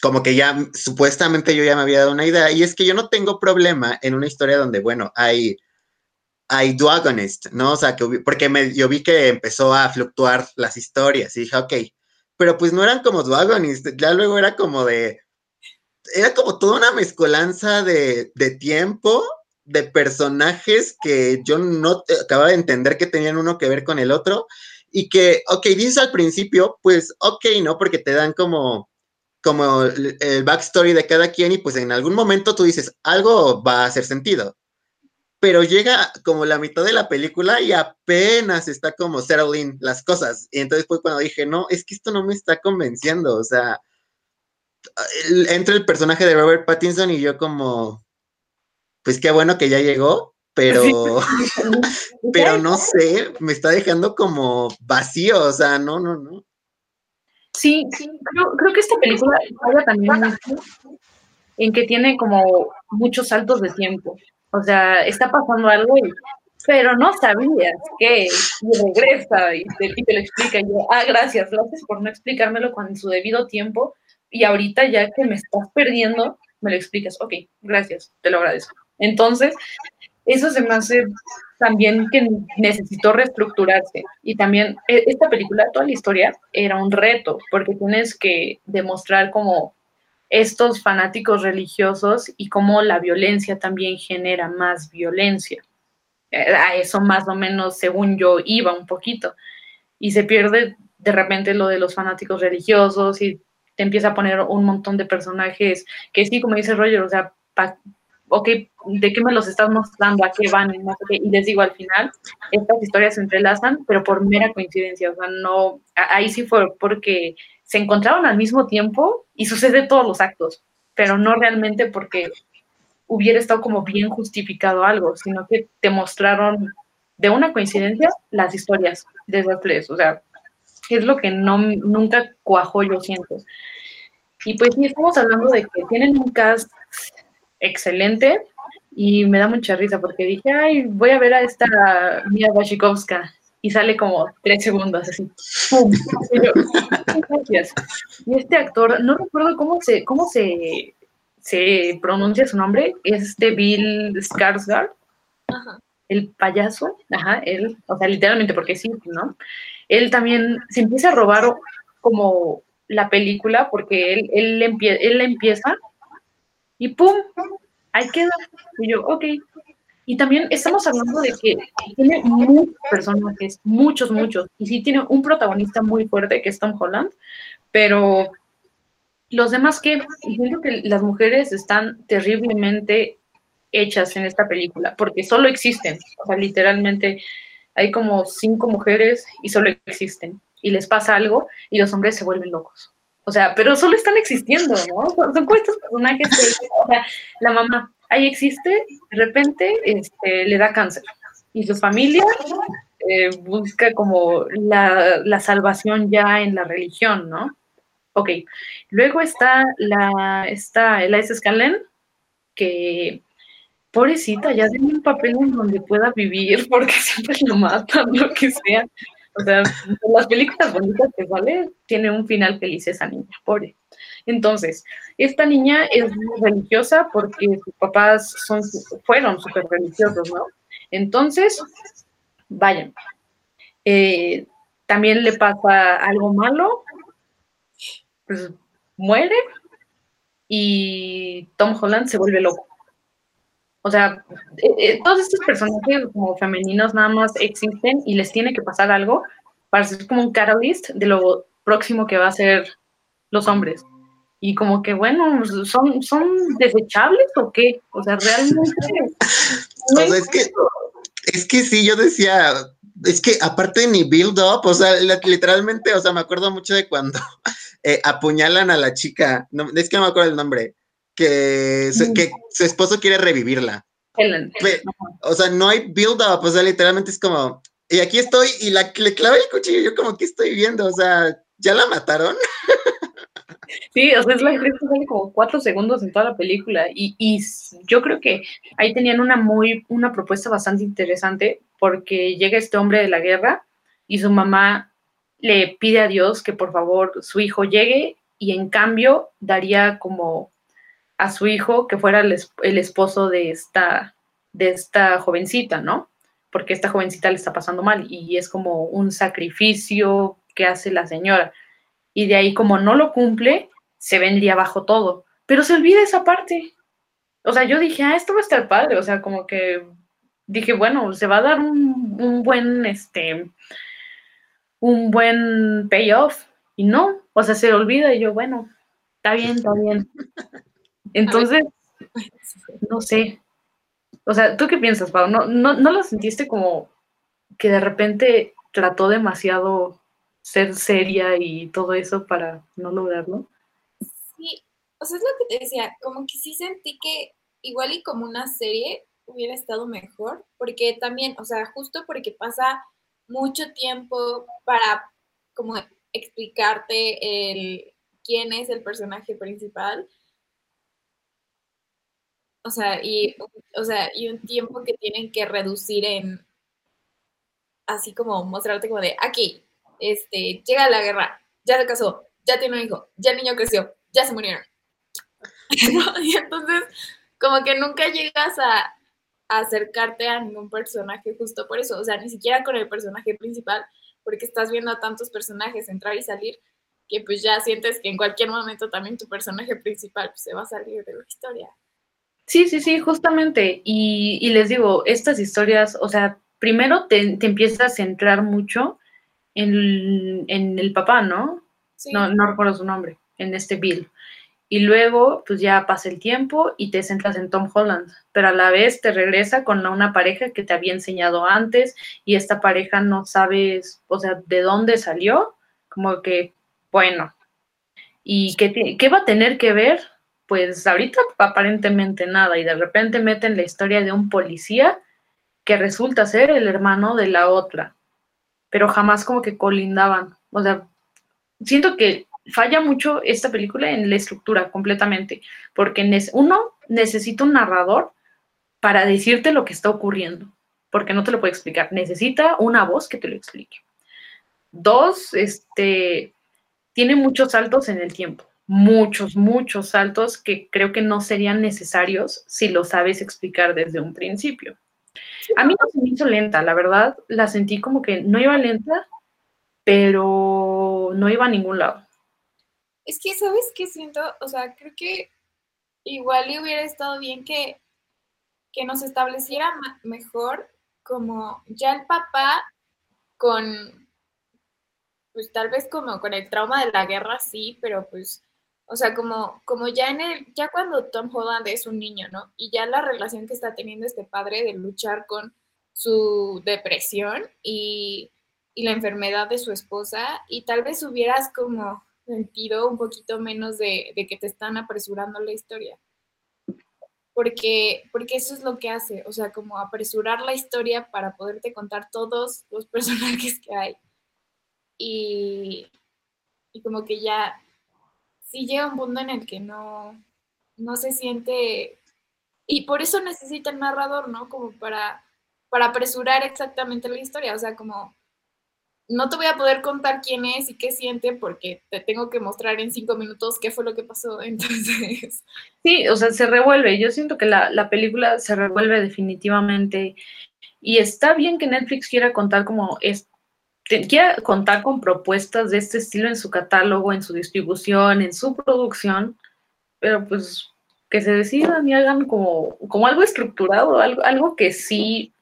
como que ya, supuestamente yo ya me había dado una idea, y es que yo no tengo problema en una historia donde, bueno, hay, hay duagonist, ¿no? O sea, que, porque me, yo vi que empezó a fluctuar las historias, y dije, ok, pero pues no eran como duagonist, ya luego era como de era como toda una mezcolanza de, de tiempo, de personajes que yo no acababa de entender que tenían uno que ver con el otro y que, ok, dices al principio, pues ok, ¿no? Porque te dan como, como el backstory de cada quien y pues en algún momento tú dices, algo va a hacer sentido pero llega como la mitad de la película y apenas está como settling las cosas. Y entonces fue cuando dije, no, es que esto no me está convenciendo. O sea, entra el personaje de Robert Pattinson y yo como, pues qué bueno que ya llegó, pero, pero no sé, me está dejando como vacío, o sea, no, no, no. Sí, creo, creo que esta película habla también en que tiene como muchos saltos de tiempo. O sea, está pasando algo, pero no sabías que y regresa y te, lo explica. Y yo, ah, gracias, gracias por no explicármelo con su debido tiempo. Y ahorita ya que me estás perdiendo, me lo explicas. Ok, gracias, te lo agradezco. Entonces, eso se me hace también que necesitó reestructurarse. Y también e, esta película, toda la historia, era un reto, porque tienes que demostrar como estos fanáticos religiosos y cómo la violencia también genera más violencia. Eh, a eso más o menos, según yo, iba un poquito. Y se pierde de repente lo de los fanáticos religiosos y te empieza a poner un montón de personajes que sí, como dice Roger, o sea, ok, ¿de qué me los estás mostrando? ¿A qué van? Y les digo, al final, estas historias se entrelazan, pero por mera coincidencia, o sea, no, ahí sí fue porque se encontraron al mismo tiempo y sucede todos los actos, pero no realmente porque hubiera estado como bien justificado algo, sino que te mostraron de una coincidencia las historias de esas tres, o sea, es lo que no, nunca cuajó, yo siento. Y pues sí, estamos hablando de que tienen un cast excelente y me da mucha risa porque dije, ay, voy a ver a esta Mia Wasikowska y sale como tres segundos así. Y, este actor, no recuerdo cómo se, cómo se, se pronuncia su nombre, es de Bill Skarsgård, el payaso, ajá, él, o sea, literalmente porque sí, ¿no? Él también se empieza a robar como la película porque él, él, él empieza y ¡pum! Ahí queda. Y yo, ok, y también estamos hablando de que tiene muchos personajes, muchos, muchos. Y sí tiene un protagonista muy fuerte que es Tom Holland, pero los demás que, yo que las mujeres están terriblemente hechas en esta película, porque solo existen. O sea, literalmente hay como cinco mujeres y solo existen. Y les pasa algo y los hombres se vuelven locos. O sea, pero solo están existiendo, ¿no? Son, estos personajes que, o sea, la mamá, ahí existe, de repente este, le da cáncer y su familia eh, busca como la, salvación ya en la religión, ¿no? Ok, luego está la, está Eliza Scalen, que pobrecita, ya tiene un papel en donde pueda vivir porque siempre lo matan, lo que sea. O sea, las películas bonitas que vale, tiene un final feliz esa niña, pobre. Entonces, esta niña es religiosa porque sus papás son, fueron súper religiosos, ¿no? Entonces, vayan. Eh, también le pasa algo malo, pues muere y Tom Holland se vuelve loco. O sea, eh, eh, todos estos personajes como femeninos nada más existen y les tiene que pasar algo para ser como un catalyst de lo próximo que va a ser los hombres y como que, bueno, ¿son, son desechables o qué? O sea, realmente... o sea, es que, es que sí, yo decía, es que aparte ni build up, o sea, literalmente, o sea, me acuerdo mucho de cuando eh, apuñalan a la chica, no, es que no me acuerdo el nombre, que su, que su esposo quiere revivirla. O sea, no hay build up, o sea, literalmente es como, y aquí estoy, y la, le clava el cuchillo, yo como que estoy viendo, o sea, ¿ya la mataron? Sí, o sea, es la que sale como cuatro segundos en toda la película y, y, yo creo que ahí tenían una muy, una propuesta bastante interesante porque llega este hombre de la guerra y su mamá le pide a Dios que por favor su hijo llegue y en cambio daría como a su hijo que fuera el, esposo de esta, de esta jovencita, ¿no? Porque esta jovencita le está pasando mal y es como un sacrificio que hace la señora y de ahí como no lo cumple, se vendría abajo todo. pero se olvida esa parte. O sea, yo dije, ah, esto va a estar padre, o sea, como que dije, bueno, se va a dar un, un buen, este, un buen payoff, y no, o sea, se olvida y yo, bueno, está bien, está bien. Entonces, no sé. O sea, ¿tú qué piensas, Pau? ¿No, no, ¿No lo sentiste como que de repente trató demasiado ser seria y todo eso para no lograrlo? Sí, o sea, es lo que te decía, como que sí sentí que igual y como una serie hubiera estado mejor, porque también, o sea, justo porque pasa mucho tiempo para como explicarte el quién es el personaje principal. O sea, y, o sea, y un tiempo que tienen que reducir en así como mostrarte como de aquí, este, llega la guerra, ya se casó, ya tiene un hijo, ya el niño creció, ya se murieron. y entonces, como que nunca llegas a, acercarte a ningún personaje justo por eso, o sea, ni siquiera con el personaje principal, porque estás viendo a tantos personajes entrar y salir, que pues ya sientes que en cualquier momento también tu personaje principal pues, se va a salir de la historia. Sí, sí, sí, justamente. Y, les digo, estas historias, o sea, primero te, te empiezas a centrar mucho en, en el papá, ¿no? ¿no? No recuerdo su nombre, en este Bill. Y luego, pues ya pasa el tiempo y te centras en Tom Holland, pero a la vez te regresa con una pareja que te había enseñado antes y esta pareja no sabes, o sea, de dónde salió, como que, bueno, ¿y qué, qué va a tener que ver? Pues ahorita aparentemente nada y de repente meten la historia de un policía que resulta ser el hermano de la otra, pero jamás como que colindaban, o sea, siento que falla mucho esta película en la estructura completamente, porque uno necesita un narrador para decirte lo que está ocurriendo, porque no te lo puede explicar, necesita una voz que te lo explique. Dos, este, tiene muchos saltos en el tiempo, muchos, muchos saltos que creo que no serían necesarios si lo sabes explicar desde un principio. A mí no se me hizo lenta, la verdad, la sentí como que no iba lenta, pero no iba a ningún lado. Es que, ¿sabes qué siento? O sea, creo que igual hubiera estado bien que, que nos estableciera mejor como ya el papá con, pues tal vez como con el trauma de la guerra, sí, pero pues, o sea, como, como ya en el, ya cuando Tom Holland es un niño, ¿no? Y ya la relación que está teniendo este padre de luchar con su depresión y, y la enfermedad de su esposa, y tal vez hubieras como sentido un poquito menos de, que te están apresurando la historia. Porque, porque eso es lo que hace, o sea, como apresurar la historia para poderte contar todos los personajes que hay. Y, y como que ya, sí llega un punto en el que no, no se siente, y por eso necesita el narrador, ¿no? Como para, para apresurar exactamente la historia, o sea, como no te voy a poder contar quién es y qué siente porque te tengo que mostrar en cinco minutos qué fue lo que pasó. Entonces. Sí, o sea, se revuelve. Yo siento que la, película se revuelve definitivamente. Y está bien que Netflix quiera contar como es, quiera contar con propuestas de este estilo en su catálogo, en su distribución, en su producción, pero pues que se decidan y hagan como, como algo estructurado, algo, algo que sí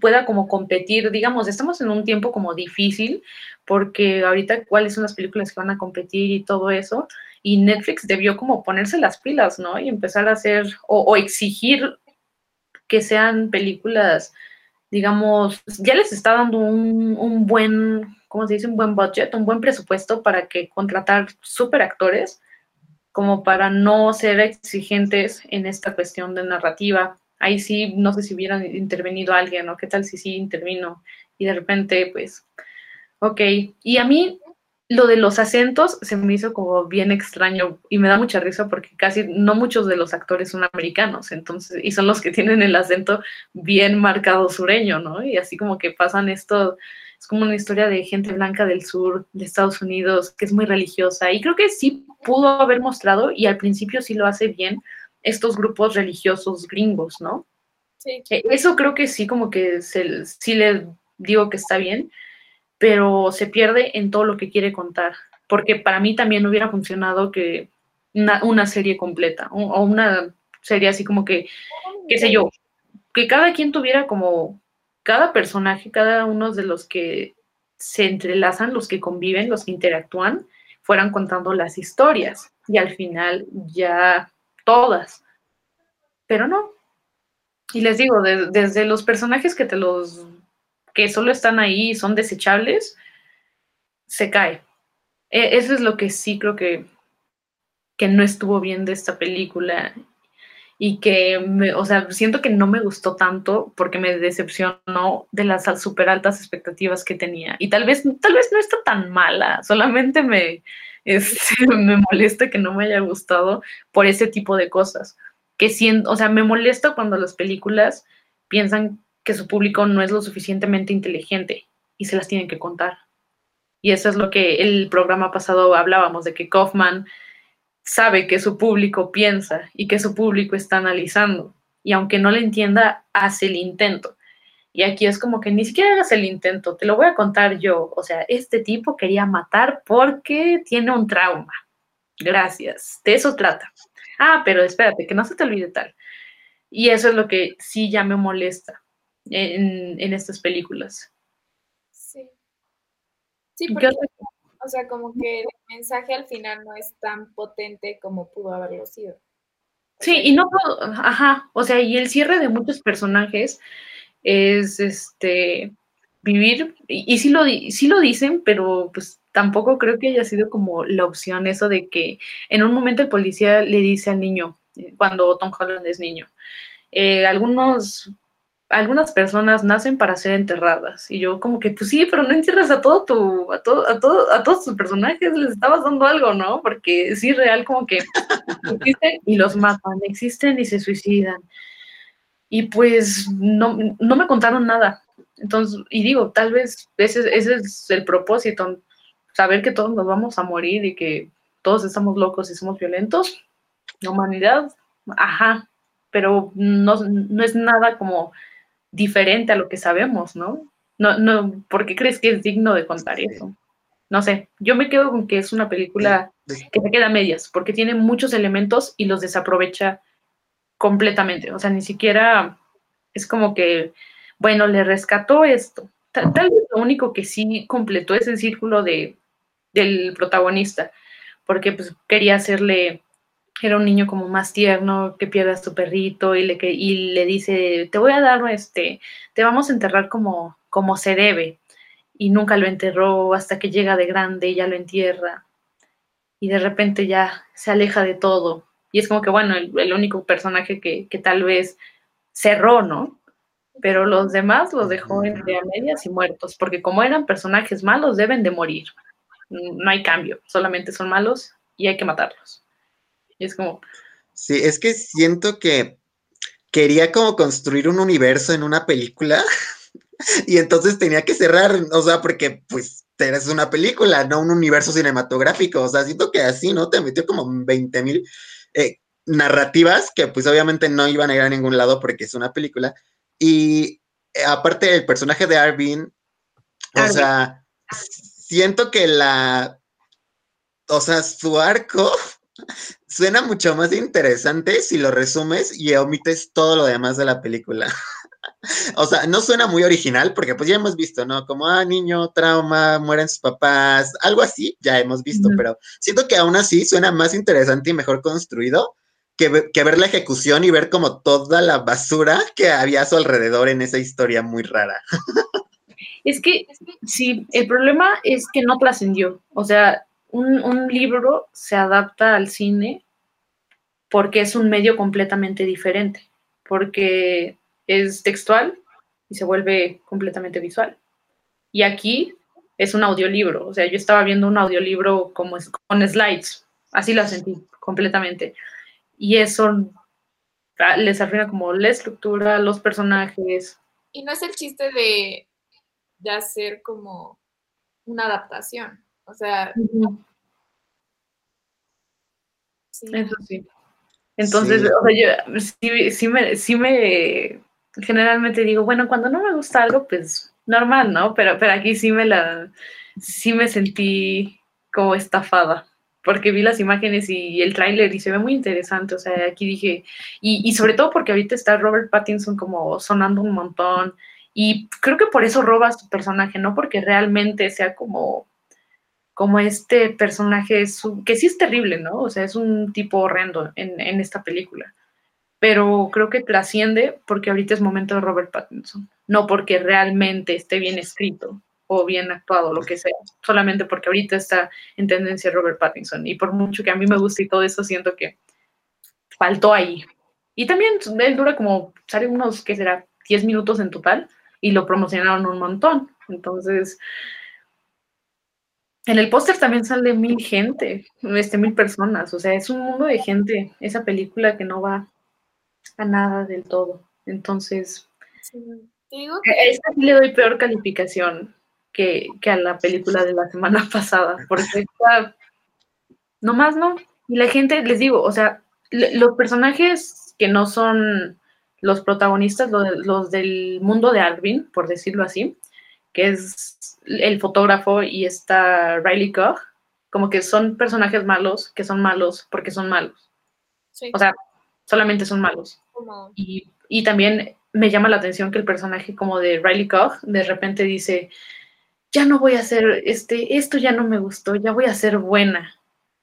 pueda como competir, digamos, estamos en un tiempo como difícil, porque ahorita cuáles son las películas que van a competir y todo eso, y Netflix debió como ponerse las pilas, ¿no? Y empezar a hacer o, exigir que sean películas, digamos, ya les está dando un, un, buen, ¿cómo se dice? Un buen budget, un buen presupuesto para que contratar super actores, como para no ser exigentes en esta cuestión de narrativa ahí sí, no sé si hubiera intervenido alguien o qué tal si sí intervino y de repente, pues, ok. Y a mí lo de los acentos se me hizo como bien extraño y me da mucha risa porque casi no muchos de los actores son americanos, entonces, y son los que tienen el acento bien marcado sureño, ¿no? Y así como que pasan esto, es como una historia de gente blanca del sur de Estados Unidos que es muy religiosa y creo que sí pudo haber mostrado y al principio sí lo hace bien, estos grupos religiosos gringos, ¿no? Sí. E, eso creo que sí, como que se, sí le digo que está bien, pero se pierde en todo lo que quiere contar, porque para mí también hubiera funcionado que una, serie completa o, una serie así como que, qué sé yo, que cada quien tuviera como, cada personaje, cada uno de los que se entrelazan, los que conviven, los que interactúan, fueran contando las historias y al final ya todas. Pero no. Y les digo, desde los personajes que te los que solo están ahí y son desechables, se cae. E, eso es lo que sí creo que, que no estuvo bien de esta película y que, me, o sea, siento que no me gustó tanto porque me decepcionó de las súper altas expectativas que tenía. Y tal vez, tal vez no está tan mala, solamente me, este, me molesta que no me haya gustado por ese tipo de cosas. Que siento, o sea, me molesta cuando las películas piensan que su público no es lo suficientemente inteligente y se las tienen que contar. Y eso es lo que el programa pasado hablábamos, de que Kaufman sabe que su público piensa y que su público está analizando. Y aunque no le entienda, hace el intento. Y aquí es como que ni siquiera hagas el intento, te lo voy a contar yo. O sea, este tipo quería matar porque tiene un trauma. Gracias, de eso trata. Ah, pero espérate, que no se te olvide tal. Y eso es lo que sí ya me molesta en, estas películas. Sí. Sí, porque, o sea, como que el mensaje al final no es tan potente como pudo haberlo sido. Sí, y no, ajá, o sea, y el cierre de muchos personajes es este vivir, y, sí, lo, sí lo dicen, pero pues tampoco creo que haya sido como la opción eso de que en un momento el policía le dice al niño, cuando Tom Holland es niño, eh, algunos algunas personas nacen para ser enterradas. Y yo como que, pues sí, pero no entierras a todo tu, a todo, a todo, a todos tus personajes, les estabas dando algo, ¿no? Porque sí, real como que existen y los matan, existen y se suicidan. Y pues no, no me contaron nada. Entonces, y digo, tal vez ese, ese es el propósito, saber que todos nos vamos a morir y que todos estamos locos y somos violentos. La humanidad, ajá, pero no, no es nada como diferente a lo que sabemos, ¿no? No, no, ¿por qué crees que es digno de contar eso? No sé, yo me quedo con que es una película que se queda a medias, porque tiene muchos elementos y los desaprovecha completamente. O sea, ni siquiera es como que, bueno, le rescató esto. Tal, vez lo único que sí completó es el círculo de, del protagonista, porque pues quería hacerle era un niño como más tierno que pierde a su perrito y le, y le dice, te voy a dar este, te vamos a enterrar como, como se debe. Y nunca lo enterró hasta que llega de grande y ya lo entierra. Y de repente ya se aleja de todo. Y es como que, bueno, el, único personaje que, que, tal vez cerró, ¿no? Pero los demás los dejó entre a medias y muertos, porque como eran personajes malos, deben de morir. No hay cambio, solamente son malos y hay que matarlos es como... Sí, es que siento que quería como construir un universo en una película y entonces tenía que cerrar, o sea, porque pues eres una película, no un universo cinematográfico, o sea, siento que así, ¿no? Te metió como 20 mil eh, narrativas que pues obviamente no iban a ir a ningún lado porque es una película. Y eh, aparte el personaje de Arvin, o sea, siento que la, o sea, su arco Suena mucho más interesante si lo resumes y omites todo lo demás de la película. o sea, no suena muy original porque pues ya hemos visto, ¿no? Como, ah, niño, trauma, mueren sus papás, algo así, ya hemos visto, pero siento que aún así suena más interesante y mejor construido que, que, ver la ejecución y ver como toda la basura que había a su alrededor en esa historia muy rara. es que, sí, el problema es que no trascendió, o sea, un, libro se adapta al cine porque es un medio completamente diferente, porque es textual y se vuelve completamente visual. Y aquí es un audiolibro, o sea, yo estaba viendo un audiolibro como con slides, así lo sentí completamente. Y eso les arruina como la estructura, los personajes. Y no es el chiste de, de hacer como una adaptación. O sea, eso sí. Entonces, O sea, yo sí, sí, me, sí me, generalmente digo, bueno, cuando no me gusta algo, pues normal, ¿no? Pero, pero aquí sí me la, sí me sentí como estafada. porque vi las imágenes y el tráiler y se ve muy interesante, o sea, aquí dije, y, y sobre todo porque ahorita está Robert Pattinson como sonando un montón, y creo que por eso roba su personaje, no porque realmente sea como, como este personaje que sí es terrible, ¿no? O sea, es un tipo horrendo en, en esta película. Pero creo que trasciende porque ahorita es momento de Robert Pattinson, no porque realmente esté bien escrito o bien actuado, lo que sea, solamente porque ahorita está en tendencia Robert Pattinson. Y por mucho que a mí me guste y todo eso, siento que faltó ahí. Y también él dura como, sale unos, ¿qué será? 10 minutos en total y lo promocionaron un montón. Entonces, en el póster también sale mil gente, este, mil personas, o sea, es un mundo de gente, esa película que no va a nada del todo. Entonces, a esta sí le doy peor calificación que, a la película de la semana pasada, porque esta, nomás no. Y la gente, les digo, o sea, los personajes que no son los protagonistas, los, del mundo de Alvin, por decirlo así, que es el fotógrafo y está Riley Koch, como que son personajes malos, que son malos porque son malos. O sea, solamente son malos. Y, y, también me llama la atención que el personaje como de Riley Koch de repente dice, ya no voy a hacer, este, esto ya no me gustó, ya voy a ser buena.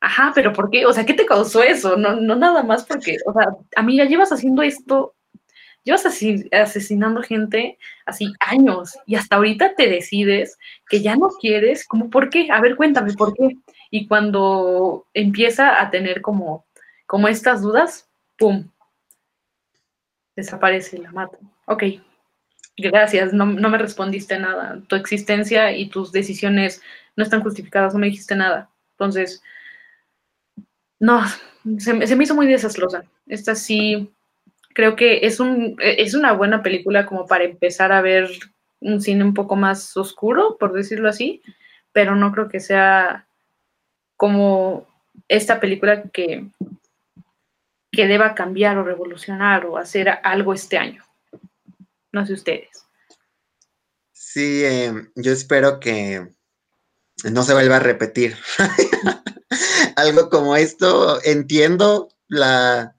Ajá, pero ¿por qué? O sea, ¿qué te causó eso? No, no nada más porque, o sea, amiga, llevas haciendo esto llevas asesinando gente así años y hasta ahorita te decides que ya no quieres, como por qué? A ver, cuéntame por qué. Y cuando empieza a tener como, como estas dudas, ¡pum! Desaparece la mata. Ok, gracias, no, me respondiste nada. Tu existencia y tus decisiones no están justificadas, no me dijiste nada. Entonces, no, se, se me hizo muy desastrosa. Esta sí creo que es, un, es una buena película como para empezar a ver un cine un poco más oscuro, por decirlo así, pero no creo que sea como esta película que, que deba cambiar o revolucionar o hacer algo este año. No sé ustedes. Sí, eh, yo espero que no se vuelva a repetir. algo como esto, entiendo la,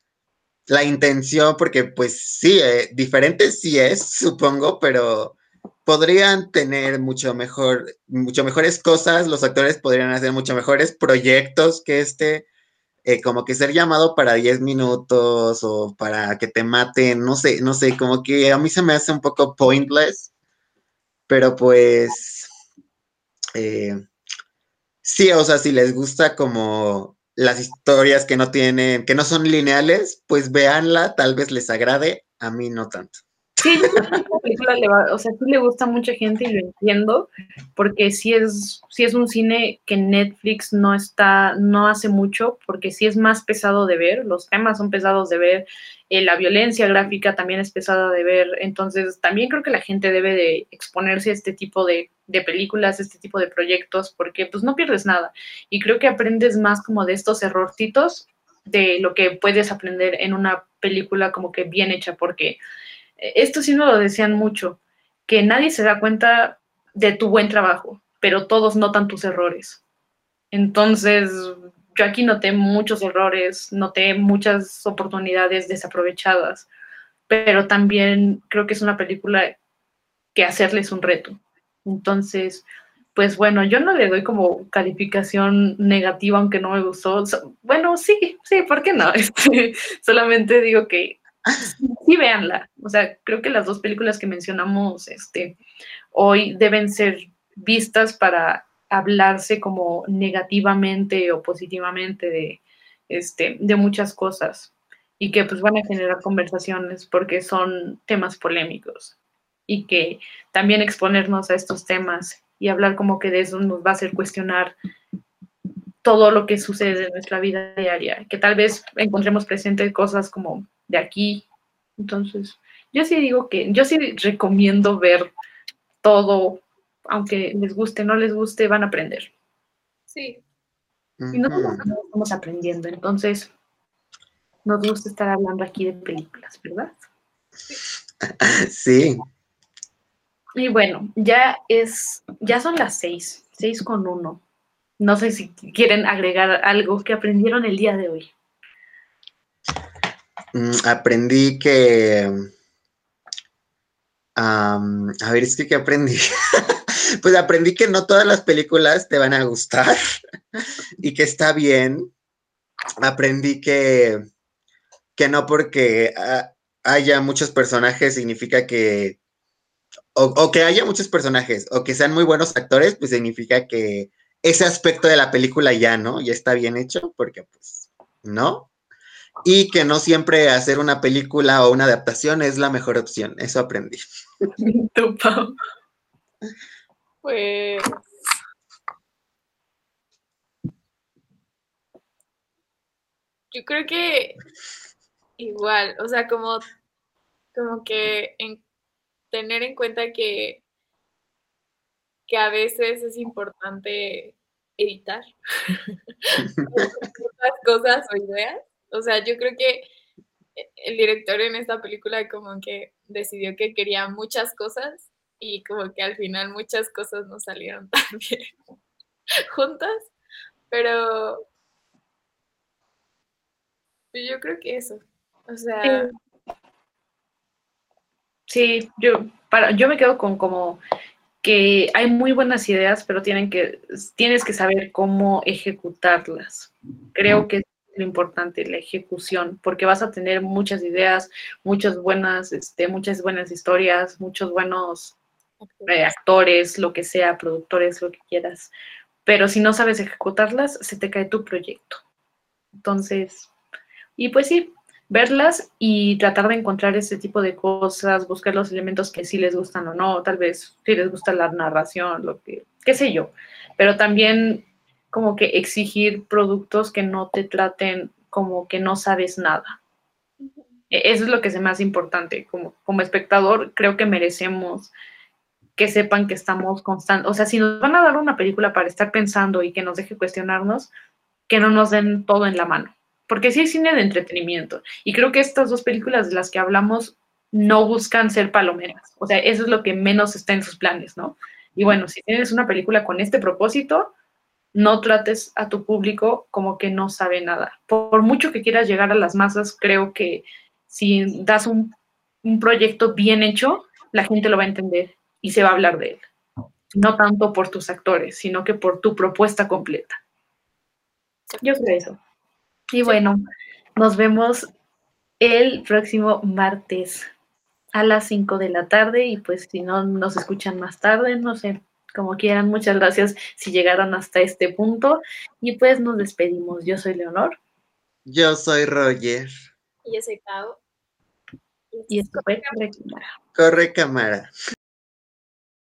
la intención, porque pues sí, eh, diferente sí es, supongo, pero podrían tener mucho mejor, mucho mejores cosas, los actores podrían hacer mucho mejores proyectos que este, eh, como que ser llamado para 10 minutos o para que te maten, no sé, no sé, como que a mí se me hace un poco pointless, pero pues, eh, sí, o sea, si les gusta como las historias que no tienen, que no son lineales, pues véanla, tal vez les agrade, a mí no tanto. Sí, película le va, o sea, sí le gusta a mucha gente y lo entiendo, porque sí es, sí es un cine que Netflix no está, no hace mucho, porque sí es más pesado de ver, los temas son pesados de ver, eh, la violencia gráfica también es pesada de ver, entonces también creo que la gente debe de exponerse a este tipo de, películas, este tipo de proyectos, porque pues no pierdes nada, y creo que aprendes más como de estos errorcitos de lo que puedes aprender en una película como que bien hecha, porque esto sí no lo decían mucho, que nadie se da cuenta de tu buen trabajo, pero todos notan tus errores. Entonces, yo aquí noté muchos errores, noté muchas oportunidades desaprovechadas, pero también creo que es una película que hacerles un reto. Entonces, pues bueno, yo no le doy como calificación negativa, aunque no me gustó. Bueno, sí, sí, ¿por qué no? Este, solamente digo que sí, véanla. O sea, creo que las dos películas que mencionamos este, hoy deben ser vistas para hablarse como negativamente o positivamente de, este, de muchas cosas y que pues van a generar conversaciones porque son temas polémicos y que también exponernos a estos temas y hablar como que de eso nos va a hacer cuestionar todo lo que sucede en nuestra vida diaria, que tal vez encontremos presentes cosas como de aquí. Entonces, yo sí digo que, yo sí recomiendo ver todo, aunque les guste, no les guste, van a aprender. Sí. Y nosotros estamos aprendiendo, entonces nos gusta estar hablando aquí de películas, ¿verdad? Sí. Y bueno, ya es, ya son las seis, seis con uno. No sé si quieren agregar algo que aprendieron el día de hoy. Mm, aprendí que... a ver, es que ¿qué aprendí? pues aprendí que no todas las películas te van a gustar y que está bien. Aprendí que, que no porque ah, haya muchos personajes significa que, o, que haya muchos personajes, o que sean muy buenos actores, pues significa que ese aspecto de la película ya, ¿no? Ya está bien hecho, porque pues, ¿no? Y que no siempre hacer una película o una adaptación es la mejor opción. Eso aprendí. Pues yo creo que igual, o sea, como, como que en, tener en cuenta que, que a veces es importante editar cosas o ideas. O sea, yo creo que el director en esta película como que decidió que quería muchas cosas y como que al final muchas cosas no salieron tan bien juntas, pero yo creo que eso, o sea... Sí, yo, para, yo me quedo con como que hay muy buenas ideas, pero tienen que, tienes que saber cómo ejecutarlas. Creo que es lo importante, la ejecución, porque vas a tener muchas ideas, muchas buenas, este, muchas buenas historias, muchos buenos eh, actores, lo que sea, productores, lo que quieras. Pero si no sabes ejecutarlas, se te cae tu proyecto. Entonces, y pues sí, verlas y tratar de encontrar ese tipo de cosas, buscar los elementos que sí les gustan o no, tal vez si les gusta la narración, lo que, qué sé yo, pero también como que exigir productos que no te traten como que no sabes nada. E, eso es lo que es más importante. Como, como espectador, creo que merecemos que sepan que estamos constantes. O sea, si nos van a dar una película para estar pensando y que nos deje cuestionarnos, que no nos den todo en la mano. Porque sí hay cine de entretenimiento. Y creo que estas dos películas de las que hablamos no buscan ser palomeras. O sea, eso es lo que menos está en sus planes, ¿no? Y bueno, si tienes una película con este propósito, no trates a tu público como que no sabe nada. Por, mucho que quieras llegar a las masas, creo que si das un, un proyecto bien hecho, la gente lo va a entender y se va a hablar de él. No tanto por tus actores, sino que por tu propuesta completa. Yo creo eso. Y bueno, nos vemos el próximo martes a las 5 de la tarde y pues si no nos escuchan más tarde, no sé, como quieran, muchas gracias si llegaron hasta este punto y pues nos despedimos. Yo soy Leonor. Yo soy Roger. Y yo soy Pau. Y esto fue Corre Cámara. Corre Cámara.